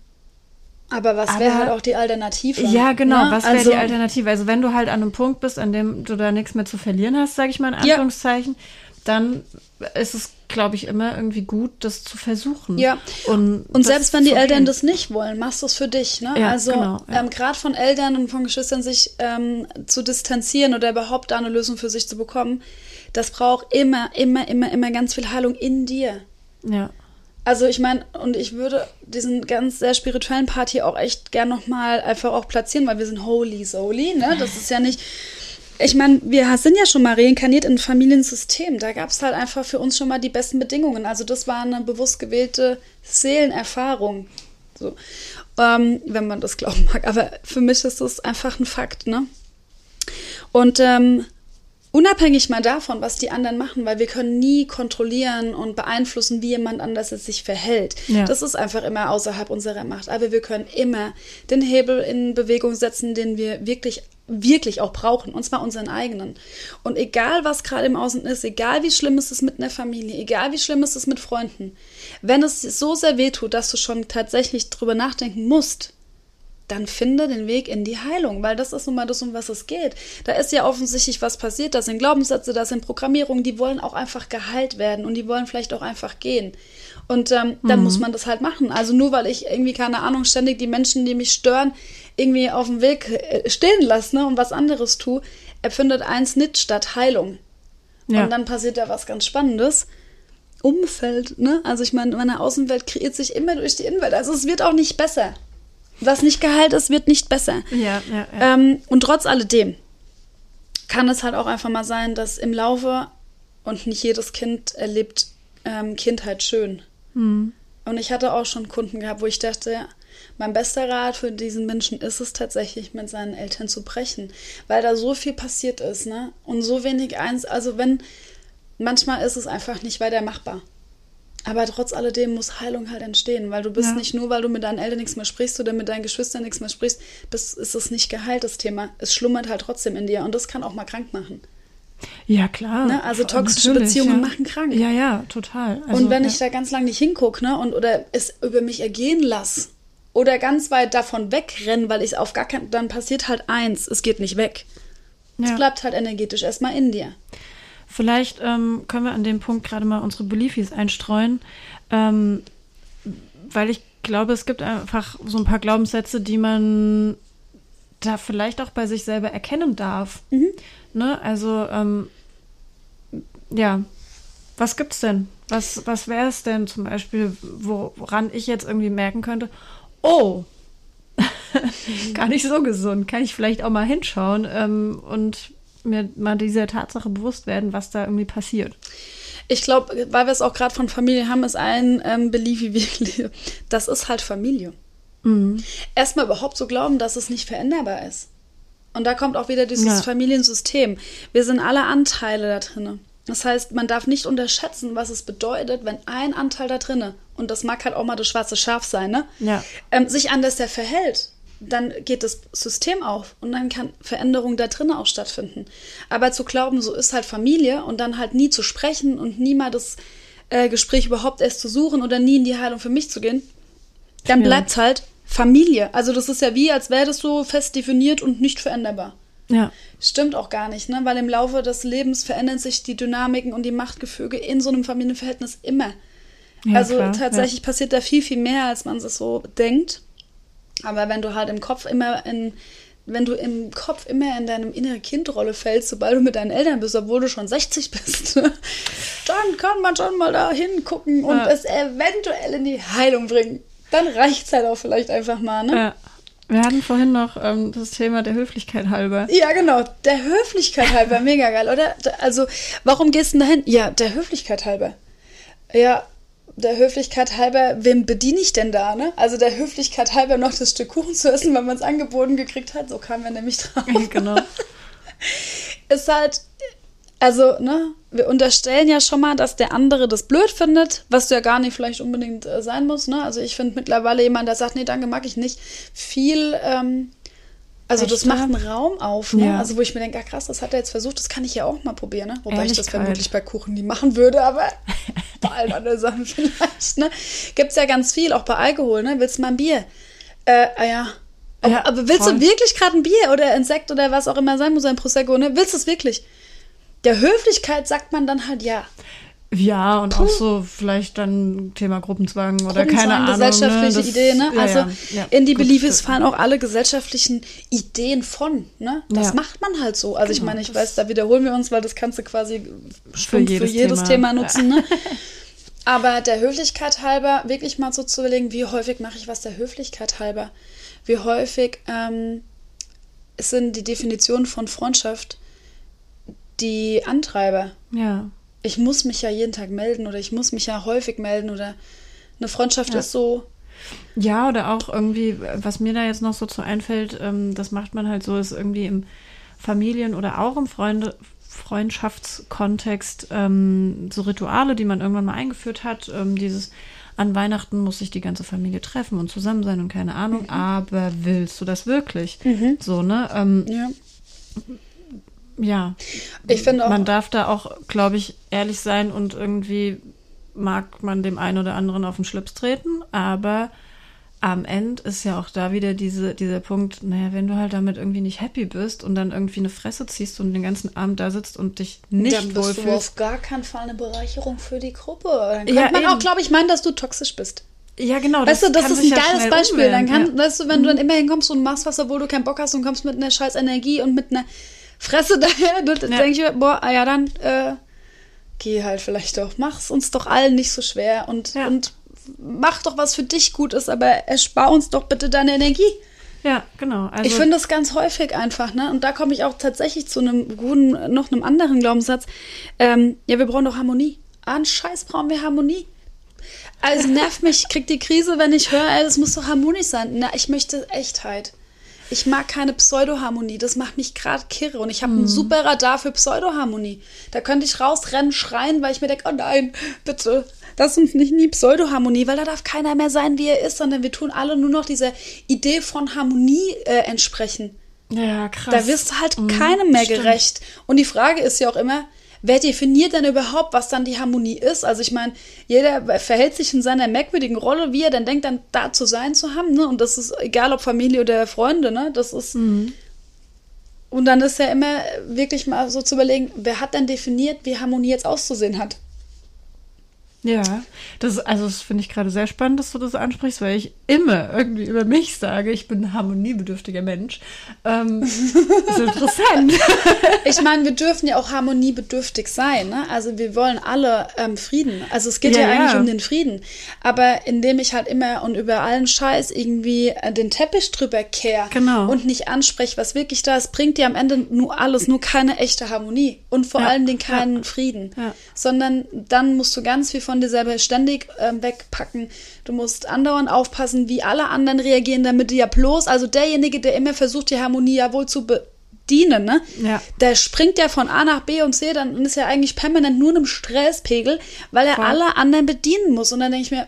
S1: aber was wäre halt auch die Alternative?
S2: Ja, genau, ne? was wäre also, die Alternative? Also wenn du halt an einem Punkt bist, an dem du da nichts mehr zu verlieren hast, sage ich mal in Anführungszeichen, ja. Dann ist es, glaube ich, immer irgendwie gut, das zu versuchen.
S1: Ja. Und, und selbst wenn die Eltern gehen. das nicht wollen, machst du es für dich. Ne?
S2: Ja,
S1: also
S2: genau, ja.
S1: ähm, gerade von Eltern und von Geschwistern sich ähm, zu distanzieren oder überhaupt da eine Lösung für sich zu bekommen, das braucht immer, immer, immer, immer ganz viel Heilung in dir.
S2: Ja.
S1: Also ich meine, und ich würde diesen ganz sehr spirituellen Part hier auch echt gern nochmal einfach auch platzieren, weil wir sind holy solely, ne? Das ist ja nicht ich meine, wir sind ja schon mal reinkarniert in ein Familiensystem. Da gab es halt einfach für uns schon mal die besten Bedingungen. Also das war eine bewusst gewählte Seelenerfahrung. So. Ähm, wenn man das glauben mag. Aber für mich ist das einfach ein Fakt, ne? Und ähm, unabhängig mal davon, was die anderen machen, weil wir können nie kontrollieren und beeinflussen, wie jemand anders sich verhält. Ja. Das ist einfach immer außerhalb unserer Macht. Aber wir können immer den Hebel in Bewegung setzen, den wir wirklich wirklich auch brauchen, und zwar unseren eigenen. Und egal, was gerade im Außen ist, egal wie schlimm ist es mit einer Familie, egal wie schlimm ist es mit Freunden, wenn es so sehr wehtut, dass du schon tatsächlich drüber nachdenken musst, dann finde den Weg in die Heilung, weil das ist nun mal das, um was es geht. Da ist ja offensichtlich was passiert, das sind Glaubenssätze, das sind Programmierungen, die wollen auch einfach geheilt werden und die wollen vielleicht auch einfach gehen. Und ähm, dann mhm. muss man das halt machen. Also nur weil ich irgendwie, keine Ahnung, ständig die Menschen, die mich stören, irgendwie auf dem Weg äh, stehen lasse ne, und was anderes tue, erfindet eins nicht statt Heilung. Ja. Und dann passiert da was ganz Spannendes. Umfeld, ne? Also ich meine, meine Außenwelt kreiert sich immer durch die Innenwelt. Also es wird auch nicht besser. Was nicht geheilt ist, wird nicht besser.
S2: Ja, ja,
S1: ja. Ähm, und trotz alledem kann es halt auch einfach mal sein, dass im Laufe und nicht jedes Kind erlebt ähm, Kindheit schön. Mhm. Und ich hatte auch schon Kunden gehabt, wo ich dachte, mein bester Rat für diesen Menschen ist es tatsächlich, mit seinen Eltern zu brechen, weil da so viel passiert ist, ne? Und so wenig eins, also wenn, manchmal ist es einfach nicht weiter machbar. Aber trotz alledem muss Heilung halt entstehen, weil du bist ja. nicht nur, weil du mit deinen Eltern nichts mehr sprichst oder mit deinen Geschwistern nichts mehr sprichst, bist, ist es nicht geheilt, das Thema. Es schlummert halt trotzdem in dir und das kann auch mal krank machen.
S2: Ja, klar.
S1: Ne? Also toxische Beziehungen
S2: ja.
S1: machen krank.
S2: Ja, ja, total.
S1: Also, und wenn ja. ich da ganz lange nicht hingucke, ne, und oder es über mich ergehen lasse, oder ganz weit davon wegrennen, weil ich auf gar keinen, dann passiert halt eins, es geht nicht weg. Es bleibt halt energetisch erstmal in dir.
S2: Vielleicht ähm, können wir an dem Punkt gerade mal unsere Beliefs einstreuen, ähm, weil ich glaube, es gibt einfach so ein paar Glaubenssätze, die man da vielleicht auch bei sich selber erkennen darf. Mhm. Ne? Also, ähm, ja, was gibt's denn? Was, was wäre es denn zum Beispiel, woran ich jetzt irgendwie merken könnte, oh, gar nicht so gesund, kann ich vielleicht auch mal hinschauen ähm, und mir mal dieser Tatsache bewusst werden, was da irgendwie passiert.
S1: Ich glaube, weil wir es auch gerade von Familie haben, ist ein ähm, Belief wie wirklich, das ist halt Familie. Mhm. Erstmal überhaupt so glauben, dass es nicht veränderbar ist. Und da kommt auch wieder dieses ja. Familiensystem. Wir sind alle Anteile da drin. Das heißt, man darf nicht unterschätzen, was es bedeutet, wenn ein Anteil da drinne, und das mag halt auch mal das schwarze Schaf sein, ne?
S2: Ja.
S1: Ähm, sich anders der verhält, dann geht das System auf und dann kann Veränderung da drinnen auch stattfinden. Aber zu glauben, so ist halt Familie und dann halt nie zu sprechen und nie mal das äh, Gespräch überhaupt erst zu suchen oder nie in die Heilung für mich zu gehen, dann
S2: Ja.
S1: bleibt halt Familie. Also das ist ja wie, als wäre das so fest definiert und nicht veränderbar.
S2: Ja.
S1: Stimmt auch gar nicht, ne? Weil im Laufe des Lebens verändern sich die Dynamiken und die Machtgefüge in so einem Familienverhältnis immer.
S2: ja
S1: also
S2: klar,
S1: tatsächlich passiert da viel, viel mehr, als man es so denkt. Aber wenn du halt im Kopf immer in, wenn du im Kopf immer in deinem innere Kindrolle fällst, sobald du mit deinen Eltern bist, obwohl du schon 60 bist, dann kann man schon mal da hingucken und
S2: Ja.
S1: es eventuell in die Heilung bringen. Dann reicht's halt auch vielleicht einfach mal, ne?
S2: Ja. Wir hatten vorhin noch ähm, das Thema der Höflichkeit halber.
S1: Ja, genau. Der Höflichkeit halber, mega geil, oder? Also, warum gehst du denn dahin? Ja, der Höflichkeit halber. Ja, der Höflichkeit halber, wem bediene ich denn da, ne? Also der Höflichkeit halber noch das Stück Kuchen zu essen, weil man es angeboten gekriegt hat. So kamen wir nämlich drauf.
S2: genau.
S1: Ist halt, also, ne, wir unterstellen ja schon mal, dass der andere das blöd findet, was ja gar nicht vielleicht unbedingt äh, sein muss, ne? Also ich finde mittlerweile jemand, der sagt, nee, danke, mag ich nicht, viel, ähm, also das macht einen Raum auf, ne?
S2: Ja.
S1: Also wo ich mir denke, ah, krass, das hat er jetzt versucht, das kann ich ja auch mal probieren, ne? Wobei ich das vermutlich bei Kuchen nie machen würde, aber bei allen anderen Sachen vielleicht, ne? Gibt's ja ganz viel, auch bei Alkohol, ne? Willst du mal ein Bier? Äh, ah ja. Ob,
S2: Ja,
S1: aber willst
S2: voll.
S1: du wirklich gerade ein Bier oder ein Sekt oder was auch immer sein muss, ein Prosecco, ne? Willst du es wirklich? Der Höflichkeit sagt man dann halt ja.
S2: Ja, und auch so vielleicht dann Thema Gruppenzwang oder
S1: Gruppenzwang,
S2: keine Ahnung.
S1: gesellschaftliche
S2: ne? Das-
S1: Idee, ne? Also
S2: ja, ja.
S1: in die
S2: das-
S1: fallen auch alle gesellschaftlichen Ideen von, ne? Das
S2: Ja.
S1: macht man halt so. Also ich
S2: Genau,
S1: meine, ich weiß, da wiederholen wir uns, weil das kannst du quasi für
S2: jedes
S1: jedes,
S2: Thema.
S1: Thema, nutzen, ne? Aber der Höflichkeit halber, wirklich mal so zu überlegen, wie häufig mache ich was der Höflichkeit halber? Wie häufig ähm, sind die Definitionen von Freundschaft die Antreiber?
S2: Ja.
S1: Ich muss mich ja jeden Tag melden oder ich muss mich ja häufig melden oder eine Freundschaft
S2: Ja.
S1: ist so.
S2: Ja, oder auch irgendwie, was mir da jetzt noch so zu einfällt, ähm, das macht man halt so, ist irgendwie im Familien- oder auch im Freunde Freundschaftskontext ähm, so Rituale, die man irgendwann mal eingeführt hat. Ähm, dieses an Weihnachten muss sich die ganze Familie treffen und zusammen sein und keine Ahnung, aber willst du das wirklich? So, ne? Ähm,
S1: Ja.
S2: Ja.
S1: Ich finde auch,
S2: Man darf da auch, glaube ich, ehrlich sein und irgendwie mag man dem einen oder anderen auf den Schlips treten, aber am Ende ist ja auch da wieder diese, dieser Punkt, naja, wenn du halt damit irgendwie nicht happy bist und dann irgendwie eine Fresse ziehst und den ganzen Abend da sitzt und dich nicht
S1: dann bist du
S2: wohlfühlst.
S1: auf gar keinen Fall eine Bereicherung für die Gruppe. Dann könnte
S2: Ja,
S1: man
S2: eben.
S1: auch, glaube ich, meinen, dass du toxisch bist.
S2: Ja, genau.
S1: Weißt du, das ist ein
S2: ja
S1: geiles Beispiel. Dann
S2: umwählen,
S1: kann,
S2: ja.
S1: weißt du, wenn du dann immer hinkommst und machst was, obwohl du keinen Bock hast und kommst mit einer scheiß Energie und mit einer Fresse daher, dann
S2: Ja.
S1: denke ich mir, boah, ah ja, dann äh, geh halt vielleicht doch. Mach's uns doch allen nicht so schwer und,
S2: Ja.
S1: und mach doch, was für dich gut ist, aber erspar uns doch bitte deine Energie.
S2: Ja, genau. Also,
S1: Ich finde das ganz häufig einfach, ne? Und da komme ich auch tatsächlich zu einem guten, noch einem anderen Glaubenssatz. Ähm, ja, wir brauchen doch Harmonie. Ah, ein Scheiß brauchen wir Harmonie. Also nervt mich, ich krieg die Krise, wenn ich höre, ey, es muss doch harmonisch sein. Na, ich möchte Echtheit. Ich mag keine Pseudoharmonie, das macht mich gerade kirre. Und ich habe ein super Radar für Pseudoharmonie. Da könnte ich rausrennen, schreien, weil ich mir denke, oh nein, bitte, das uns nicht nie Pseudoharmonie, weil da darf keiner mehr sein, wie er ist, sondern wir tun alle nur noch dieser Idee von Harmonie äh, entsprechen.
S2: ja, krass.
S1: Da wirst du halt
S2: Mhm,
S1: keinem mehr
S2: stimmt.
S1: gerecht. Und die Frage ist ja auch immer, wer definiert denn überhaupt, was dann die Harmonie ist? Also ich meine, jeder verhält sich in seiner merkwürdigen Rolle, wie er dann denkt, dann da zu sein zu haben. Ne? Und das ist egal, ob Familie oder Freunde. Ne? Das ist
S2: Mhm.
S1: und dann ist ja immer wirklich mal so zu überlegen, wer hat denn definiert, wie Harmonie jetzt auszusehen hat?
S2: Ja, das, also das finde ich gerade sehr spannend, dass du das ansprichst, weil ich immer irgendwie über mich sage, ich bin ein harmoniebedürftiger Mensch. Ähm, ist interessant.
S1: Ich meine, wir dürfen ja auch harmoniebedürftig sein. Ne? Also wir wollen alle ähm, Frieden. Also es geht ja,
S2: Ja, ja.
S1: eigentlich um den Frieden. Aber indem ich halt immer und über allen Scheiß irgendwie äh, den Teppich drüber kehr
S2: Genau.
S1: und nicht anspreche, was wirklich da ist, bringt dir am Ende nur alles, nur keine echte Harmonie und vor
S2: Ja,
S1: allen Dingen
S2: ja.
S1: keinen Frieden.
S2: Ja.
S1: Sondern dann musst du ganz viel von dir selber ständig ähm, wegpacken. Du musst andauernd aufpassen, wie alle anderen reagieren, damit du ja bloß, also derjenige, der immer versucht, die Harmonie ja wohl zu be bedienen, ne?
S2: Ja.
S1: Der springt ja von A nach B und C, dann ist er eigentlich permanent nur in einem Stresspegel, weil er
S2: Voll.
S1: alle anderen bedienen muss. Und dann denke ich mir,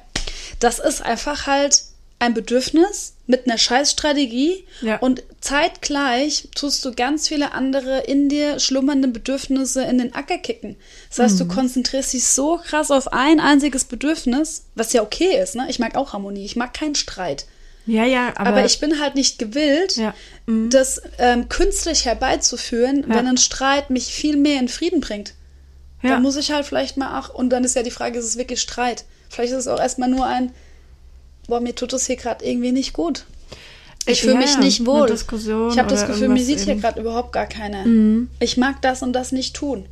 S1: das ist einfach halt ein Bedürfnis mit einer Scheißstrategie
S2: Ja.
S1: und zeitgleich tust du ganz viele andere in dir schlummernde Bedürfnisse in den Acker kicken. Das heißt,
S2: Mhm.
S1: du konzentrierst dich so krass auf ein einziges Bedürfnis, was ja okay ist, ne? Ich mag auch Harmonie, ich mag keinen Streit.
S2: Ja, ja, aber,
S1: Aber, ich bin halt nicht gewillt,
S2: Ja. Mhm.
S1: das ähm, künstlich herbeizuführen,
S2: Ja.
S1: wenn ein Streit mich viel mehr in Frieden bringt.
S2: ja.
S1: Da muss ich halt vielleicht mal auch, und dann ist ja die Frage, ist es wirklich Streit? Vielleicht ist es auch erstmal nur ein, boah, mir tut es hier gerade irgendwie nicht gut. Ich fühle
S2: Ja,
S1: mich nicht wohl.
S2: Diskussion
S1: Ich habe das Gefühl, mir sieht hier
S2: eben. Mhm.
S1: gerade überhaupt gar keiner. Ich mag das und das nicht tun.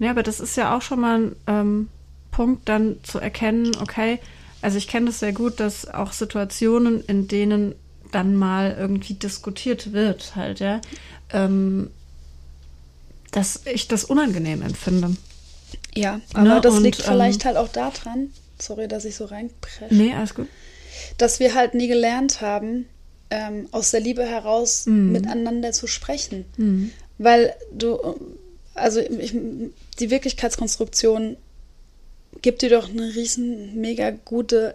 S2: Ja, aber das ist ja auch schon mal ein ähm, Punkt, dann zu erkennen, okay, also ich kenne das sehr gut, dass auch Situationen, in denen dann mal irgendwie diskutiert wird, halt, ja, ähm, dass ich das unangenehm empfinde.
S1: Ja, aber
S2: Ne,
S1: das
S2: und,
S1: liegt
S2: ähm,
S1: vielleicht halt auch daran, sorry, dass ich so reinpresche,
S2: Nee, alles gut.
S1: Dass wir halt nie gelernt haben, ähm, aus der Liebe heraus
S2: Mhm.
S1: miteinander zu sprechen. Weil du, also ich, die Wirklichkeitskonstruktion gibt dir doch eine riesen, mega gute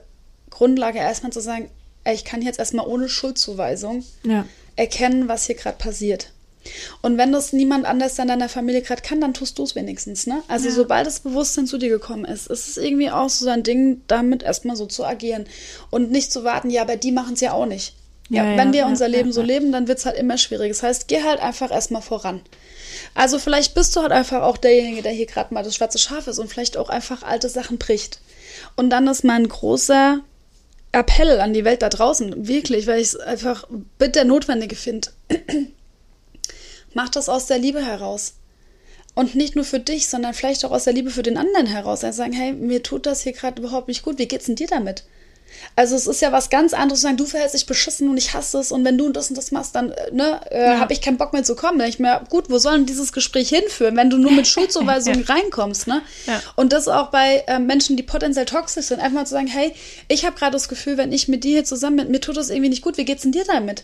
S1: Grundlage, erstmal zu sagen, ey, ich kann jetzt erstmal ohne Schuldzuweisung
S2: Ja.
S1: erkennen, was hier gerade passiert. Und wenn das niemand anders in deiner Familie gerade kann, dann tust du es wenigstens, ne? Also
S2: Ja.
S1: sobald das Bewusstsein zu dir gekommen ist, ist es irgendwie auch so ein Ding, damit erstmal so zu agieren und nicht zu warten, ja, aber die machen es ja auch nicht. Ja,
S2: Ja, ja,
S1: wenn wir
S2: ja,
S1: unser
S2: ja,
S1: Leben so leben, dann wird es halt immer schwierig. Das heißt, geh halt einfach erstmal voran. Also vielleicht bist du halt einfach auch derjenige, der hier gerade mal das schwarze Schaf ist und vielleicht auch einfach alte Sachen bricht. Und dann ist mein großer Appell an die Welt da draußen, wirklich, weil ich es einfach bitter notwendige finde. Mach das aus der Liebe heraus. Und nicht nur für dich, sondern vielleicht auch aus der Liebe für den anderen heraus. Also sagen, hey, mir tut das hier gerade überhaupt nicht gut. Wie geht's denn dir damit? Also es ist ja was ganz anderes zu sagen, du verhältst dich beschissen und ich hasse es und wenn du das und das machst, dann äh, ne, äh,
S2: Ja.
S1: habe ich keinen Bock mehr zu kommen. Denk ich mir, gut, wo soll denn dieses Gespräch hinführen, wenn du nur mit Schuldzuweisung reinkommst, ne?
S2: Ja.
S1: Und das auch bei äh, Menschen, die potenziell toxisch sind, einfach mal zu sagen, hey, ich habe gerade das Gefühl, wenn ich mit dir hier zusammen bin, mir tut das irgendwie nicht gut, wie geht's denn dir damit?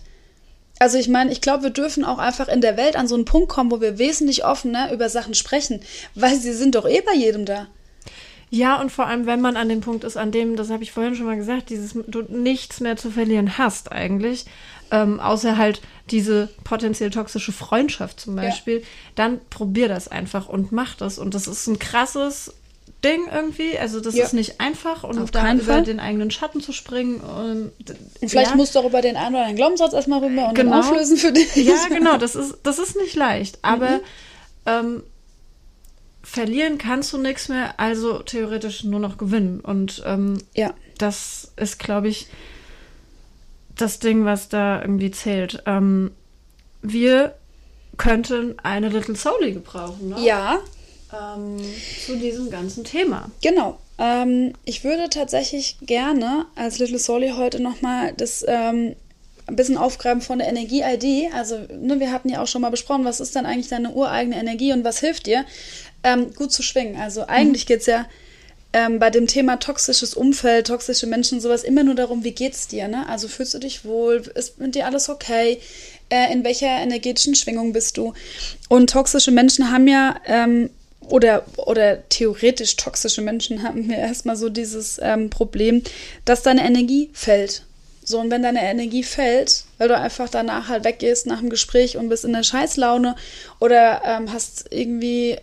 S1: Also ich meine, ich glaube, wir dürfen auch einfach in der Welt an so einen Punkt kommen, wo wir wesentlich offener über Sachen sprechen, weil sie sind doch eh bei jedem da.
S2: Ja, und vor allem, wenn man an dem Punkt ist, an dem, das habe ich vorhin schon mal gesagt, dieses du nichts mehr zu verlieren hast eigentlich, ähm, außer halt diese potenziell toxische Freundschaft zum
S1: Ja.
S2: Beispiel, dann probier das einfach und mach das. Und das ist ein krasses Ding irgendwie. Also das
S1: Ja.
S2: ist nicht einfach und
S1: Auf
S2: da
S1: keinen
S2: über
S1: Fall.
S2: den eigenen Schatten zu springen. Und,
S1: Und vielleicht
S2: ja.
S1: musst du auch über den einen oder anderen Glaubenssatz erstmal rüber und
S2: Genau.
S1: auflösen für dich.
S2: Ja, genau, das ist, das ist nicht leicht. Aber
S1: Mhm.
S2: ähm, verlieren kannst du nichts mehr, also theoretisch nur noch gewinnen. Und ähm,
S1: Ja.
S2: das ist, glaube ich, das Ding, was da irgendwie zählt. Ähm, wir könnten eine Little Soul gebrauchen, ne?
S1: Ja,
S2: Ähm, zu diesem ganzen Thema.
S1: genau. Ähm, ich würde tatsächlich gerne als Little Soli heute nochmal das ähm, ein bisschen aufgreifen von der Energie-ID. Also, ne, wir hatten ja auch schon mal besprochen, was ist denn eigentlich deine ureigene Energie und was hilft dir, ähm, gut zu schwingen. Also, eigentlich geht es ja ähm, bei dem Thema toxisches Umfeld, toxische Menschen, sowas immer nur darum, wie geht's dir, ne? Also fühlst du dich wohl, ist mit dir alles okay? Äh, in welcher energetischen Schwingung bist du? Und toxische Menschen haben ja, ähm, oder, oder theoretisch toxische Menschen haben wir erstmal so dieses ähm, Problem, dass deine Energie fällt. So, und wenn deine Energie fällt, weil du einfach danach halt weggehst nach dem Gespräch und bist in der Scheißlaune oder ähm, hast irgendwie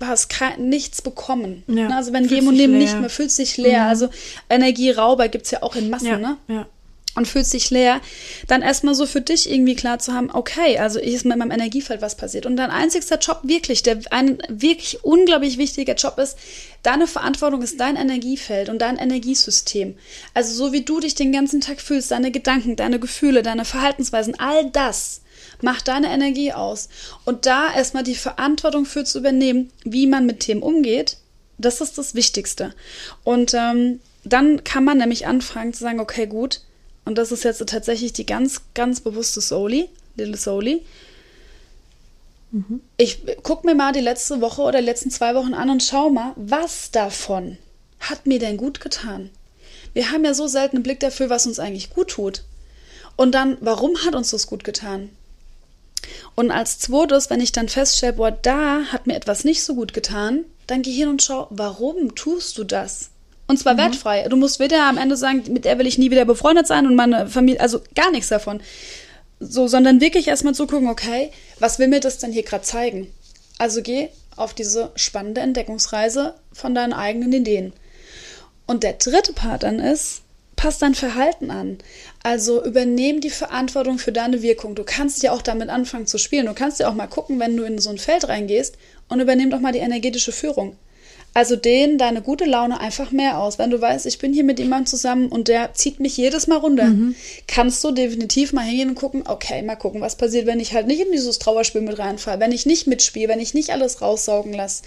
S1: hast kein, nichts bekommen.
S2: Ja,
S1: Ne? Also wenn Geben und Nehmen
S2: leer.
S1: nicht mehr, fühlst dich leer. Also Energierauber gibt es ja auch in Massen,
S2: Ja,
S1: ne?
S2: ja.
S1: Und fühlst dich leer, dann erstmal so für dich irgendwie klar zu haben, okay, also hier ist mit meinem Energiefeld was passiert. Und dein einzigster Job wirklich, der ein wirklich unglaublich wichtiger Job ist, deine Verantwortung ist dein Energiefeld und dein Energiesystem. Also so wie du dich den ganzen Tag fühlst, deine Gedanken, deine Gefühle, deine Verhaltensweisen, all das macht deine Energie aus. Und da erstmal die Verantwortung für zu übernehmen, wie man mit Themen umgeht, das ist das Wichtigste. Und ähm, dann kann man nämlich anfangen zu sagen, okay, gut, und das ist jetzt tatsächlich die ganz, ganz bewusste Soli, Little Soli. Ich guck mir mal die letzte Woche oder die letzten zwei Wochen an und schau mal, was davon hat mir denn gut getan? Wir haben ja so selten einen Blick dafür, was uns eigentlich gut tut. Und dann, warum hat uns das gut getan? Und als zweites, wenn ich dann feststelle, boah, da hat mir etwas nicht so gut getan, dann geh hin und schau, warum tust du das? Und zwar mhm. wertfrei. Du musst weder am Ende sagen, mit der will ich nie wieder befreundet sein und meine Familie, also gar nichts davon. So, sondern wirklich erstmal zu gucken, okay, was will mir das denn hier gerade zeigen? Also geh auf diese spannende Entdeckungsreise von deinen eigenen Ideen. Und der dritte Part dann ist, pass dein Verhalten an. Also übernehm die Verantwortung für deine Wirkung. Du kannst ja auch damit anfangen zu spielen. Du kannst ja auch mal gucken, wenn du in so ein Feld reingehst und übernimm doch mal die energetische Führung. Also dehn deine gute Laune einfach mehr aus. Wenn du weißt, ich bin hier mit jemandem zusammen und der zieht mich jedes Mal runter, mhm. kannst du definitiv mal hingehen und gucken, okay, mal gucken, was passiert, wenn ich halt nicht in dieses Trauerspiel mit reinfalle, wenn ich nicht mitspiele, wenn ich nicht alles raussaugen lasse.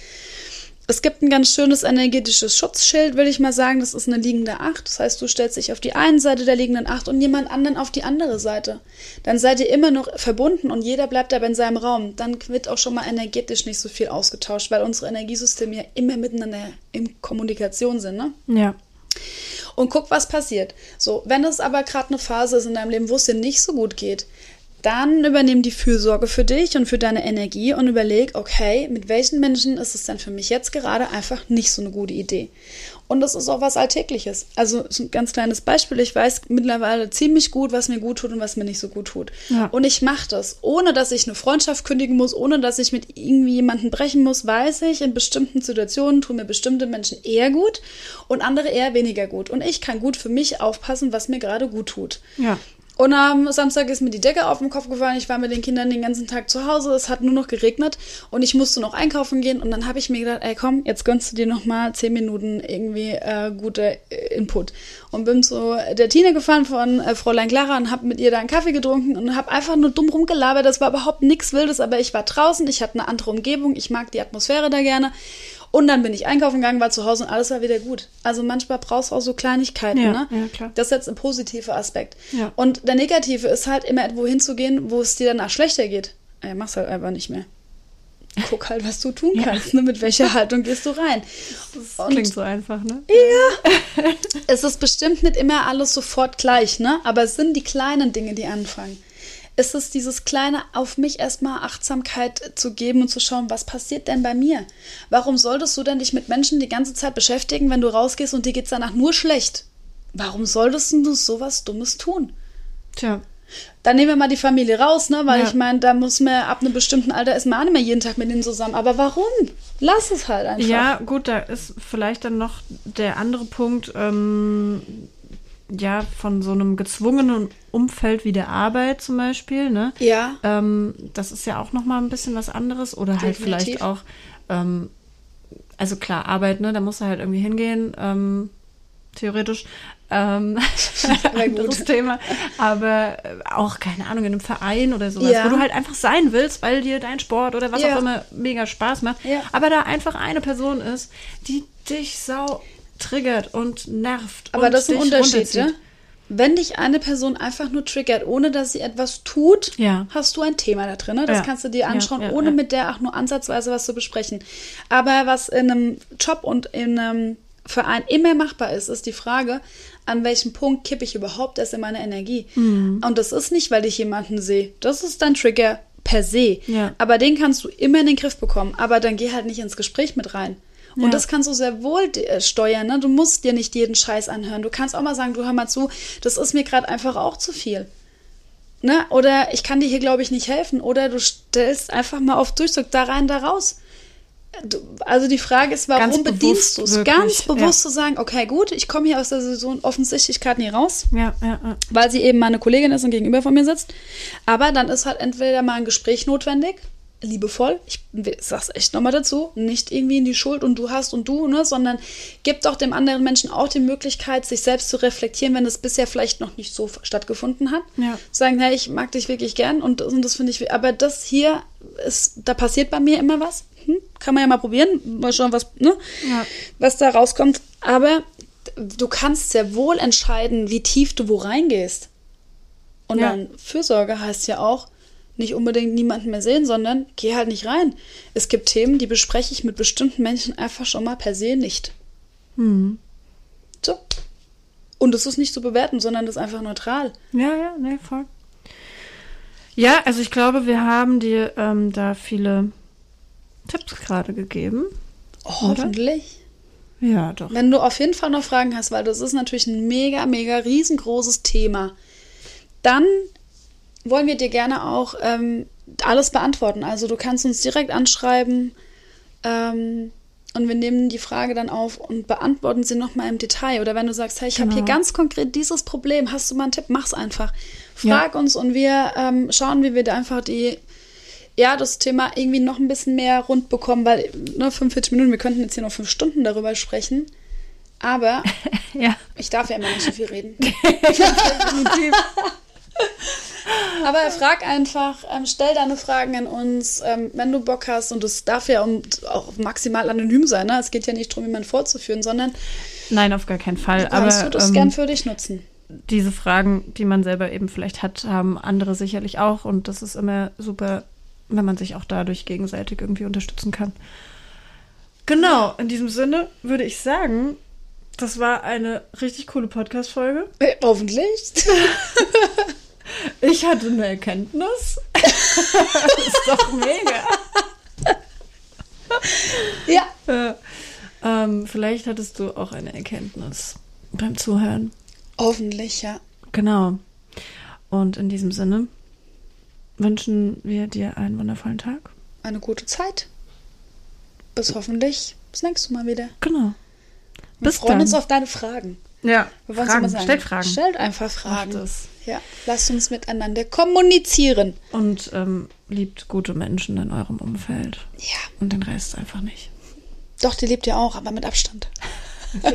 S1: Es gibt ein ganz schönes energetisches Schutzschild, will ich mal sagen. Das ist eine liegende Acht. Das heißt, du stellst dich auf die eine Seite der liegenden Acht und jemand anderen auf die andere Seite. Dann seid ihr immer noch verbunden und jeder bleibt aber in seinem Raum. Dann wird auch schon mal energetisch nicht so viel ausgetauscht, weil unsere Energiesysteme ja immer miteinander in Kommunikation sind, ne?
S2: Ja.
S1: Und guck, was passiert. So, wenn es aber gerade eine Phase ist in deinem Leben, wo es dir nicht so gut geht, dann übernimm die Fürsorge für dich und für deine Energie und überleg, okay, mit welchen Menschen ist es denn für mich jetzt gerade einfach nicht so eine gute Idee? Und das ist auch was Alltägliches. Also ein ganz kleines Beispiel. Ich weiß mittlerweile ziemlich gut, was mir gut tut und was mir nicht so gut tut. Ja. Und ich mache das, ohne dass ich eine Freundschaft kündigen muss, ohne dass ich mit irgendwie jemanden brechen muss, weiß ich, in bestimmten Situationen tun mir bestimmte Menschen eher gut und andere eher weniger gut. Und ich kann gut für mich aufpassen, was mir gerade gut tut.
S2: Ja.
S1: Und am Samstag ist mir die Decke auf den Kopf gefallen. Ich war mit den Kindern den ganzen Tag zu Hause. Es hat nur noch geregnet und ich musste noch einkaufen gehen. Und dann habe ich mir gedacht, ey komm, jetzt gönnst du dir noch mal zehn Minuten irgendwie äh, gute äh, Input. Und bin zu der Tine gefahren von äh, Fräulein Clara und habe mit ihr da einen Kaffee getrunken und habe einfach nur dumm rumgelabert. Das war überhaupt nichts Wildes, aber ich war draußen. Ich hatte eine andere Umgebung. Ich mag die Atmosphäre da gerne. Und dann bin ich einkaufen gegangen, war zu Hause und alles war wieder gut. Also manchmal brauchst du auch so Kleinigkeiten,
S2: ja,
S1: ne?
S2: Ja, klar.
S1: Das ist jetzt ein positiver Aspekt.
S2: Ja.
S1: Und der negative ist halt immer irgendwo hinzugehen, wo es dir danach schlechter geht. Ey, mach's halt einfach nicht mehr. Guck halt, was du tun kannst, ne? Mit welcher Haltung gehst du rein?
S2: Das und, klingt so einfach, ne?
S1: Ja. es ist bestimmt nicht immer alles sofort gleich, ne? Aber es sind die kleinen Dinge, die anfangen ist es dieses kleine auf mich erstmal Achtsamkeit zu geben und zu schauen, was passiert denn bei mir? Warum solltest du denn dich mit Menschen die ganze Zeit beschäftigen, wenn du rausgehst und dir geht's danach nur schlecht? Warum solltest du sowas Dummes tun?
S2: Tja.
S1: Dann nehmen wir mal die Familie raus, ne? Weil ja. ich meine, da muss man ab einem bestimmten Alter ist man auch nicht mehr jeden Tag mit ihnen zusammen. Aber warum? Lass es halt einfach.
S2: Ja, gut, da ist vielleicht dann noch der andere Punkt, ähm, ja, von so einem gezwungenen Umfeld wie der Arbeit zum Beispiel, ne?
S1: Ja.
S2: Ähm, das ist ja auch nochmal ein bisschen was anderes. Oder halt Definitiv. vielleicht auch, ähm, also klar, Arbeit, ne, da muss er halt irgendwie hingehen, ähm, theoretisch. Ähm, anderes Thema. Aber äh, auch, keine Ahnung, in einem Verein oder sowas, ja. wo du halt einfach sein willst, weil dir dein Sport oder was ja. auch immer mega Spaß macht.
S1: Ja.
S2: Aber da einfach eine Person ist, die dich sau triggert und nervt.
S1: Aber
S2: und
S1: das ist ein Unterschied, ne? Wenn dich eine Person einfach nur triggert, ohne dass sie etwas tut,
S2: ja.
S1: hast du ein Thema da drin. Ne? Das
S2: ja.
S1: kannst du dir anschauen,
S2: ja,
S1: ohne mit der auch nur ansatzweise was zu besprechen. Aber was in einem Job und in einem Verein immer machbar ist, ist die Frage, an welchem Punkt kippe ich überhaupt erst in meine Energie.
S2: Mhm.
S1: Und das ist nicht, weil ich jemanden sehe. Das ist dein Trigger per se.
S2: Ja.
S1: Aber den kannst du immer in den Griff bekommen. Aber dann geh halt nicht ins Gespräch mit rein. Und das kannst du sehr wohl äh, steuern. Ne? Du musst dir nicht jeden Scheiß anhören. Du kannst auch mal sagen, du hör mal zu, das ist mir gerade einfach auch zu viel. Ne? Oder ich kann dir hier, glaube ich, nicht helfen. Oder du stellst einfach mal auf Durchzug da rein, da raus. Du, also die Frage ist, warum Ganz bedienst du es? Ganz bewusst ja. zu sagen, okay, gut, ich komme hier aus der Saison offensichtlich gerade nie raus.
S2: Ja, ja.
S1: Weil sie eben meine Kollegin ist und gegenüber von mir sitzt. Aber dann ist halt entweder mal ein Gespräch notwendig liebevoll, ich sag's echt nochmal dazu, nicht irgendwie in die Schuld und du hast und du, ne, sondern gib doch dem anderen Menschen auch die Möglichkeit, sich selbst zu reflektieren, wenn es bisher vielleicht noch nicht so stattgefunden hat.
S2: Ja.
S1: Sagen, hey, ich mag dich wirklich gern und, und das finde ich, aber das hier ist, da passiert bei mir immer was. Hm? Kann man ja mal probieren, mal schauen, was, ne,
S2: ja.
S1: was da rauskommt. Aber du kannst sehr wohl entscheiden, wie tief du wo reingehst. Und ja. dann Fürsorge heißt ja auch, nicht unbedingt niemanden mehr sehen, sondern geh halt nicht rein. Es gibt Themen, die bespreche ich mit bestimmten Menschen einfach schon mal per se nicht.
S2: Hm.
S1: So. Und es ist nicht zu bewerten, sondern das ist einfach neutral.
S2: Ja, ja, nee, voll. Ja, also ich glaube, wir haben dir ähm, da viele Tipps gerade gegeben.
S1: Hoffentlich.
S2: Ja, doch.
S1: Wenn du auf jeden Fall noch Fragen hast, weil das ist natürlich ein mega, mega riesengroßes Thema, dann wollen wir dir gerne auch ähm, alles beantworten. Also du kannst uns direkt anschreiben ähm, und wir nehmen die Frage dann auf und beantworten sie nochmal im Detail. Oder wenn du sagst, hey, ich habe
S2: Genau.
S1: hier ganz konkret dieses Problem, hast du mal einen Tipp, mach's einfach. Frag uns und wir ähm, schauen, wie wir da einfach die, ja, das Thema irgendwie noch ein bisschen mehr rund bekommen, weil, ne, 45 Minuten, wir könnten jetzt hier noch fünf Stunden darüber sprechen. Aber
S2: Ja.
S1: ich darf ja immer nicht so viel reden.
S2: Definitiv.
S1: Aber frag einfach, ähm, stell deine Fragen an uns, ähm, wenn du Bock hast. Und es darf ja auch maximal anonym sein. Ne? Es geht ja nicht darum, jemanden vorzuführen, sondern
S2: Nein, auf gar keinen Fall. Aber
S1: du das
S2: ähm,
S1: gern für dich nutzen.
S2: diese Fragen, die man selber eben vielleicht hat, haben andere sicherlich auch. Und das ist immer super, wenn man sich auch dadurch gegenseitig irgendwie unterstützen kann. Genau, in diesem Sinne würde ich sagen, das war eine richtig coole Podcast-Folge.
S1: Äh, hoffentlich.
S2: Ich hatte eine Erkenntnis. das ist doch mega.
S1: ja.
S2: Äh, ähm, vielleicht hattest du auch eine Erkenntnis beim Zuhören.
S1: Hoffentlich, ja.
S2: Genau. Und in diesem Sinne wünschen wir dir einen wundervollen Tag.
S1: Eine gute Zeit. Bis hoffentlich das nächste Mal wieder.
S2: Genau.
S1: Wir
S2: Bis
S1: freuen
S2: dann.
S1: uns auf deine Fragen.
S2: Ja,
S1: Wir wollen
S2: Fragen. Stellt Fragen.
S1: Stellt einfach Fragen.
S2: Macht es.
S1: Ja. Lasst uns miteinander kommunizieren.
S2: Und ähm, liebt gute Menschen in eurem Umfeld.
S1: Ja.
S2: Und den Rest einfach nicht.
S1: Doch, die lebt ja auch, aber mit Abstand.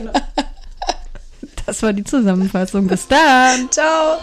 S2: Das war die Zusammenfassung. Bis dann.
S1: Ciao.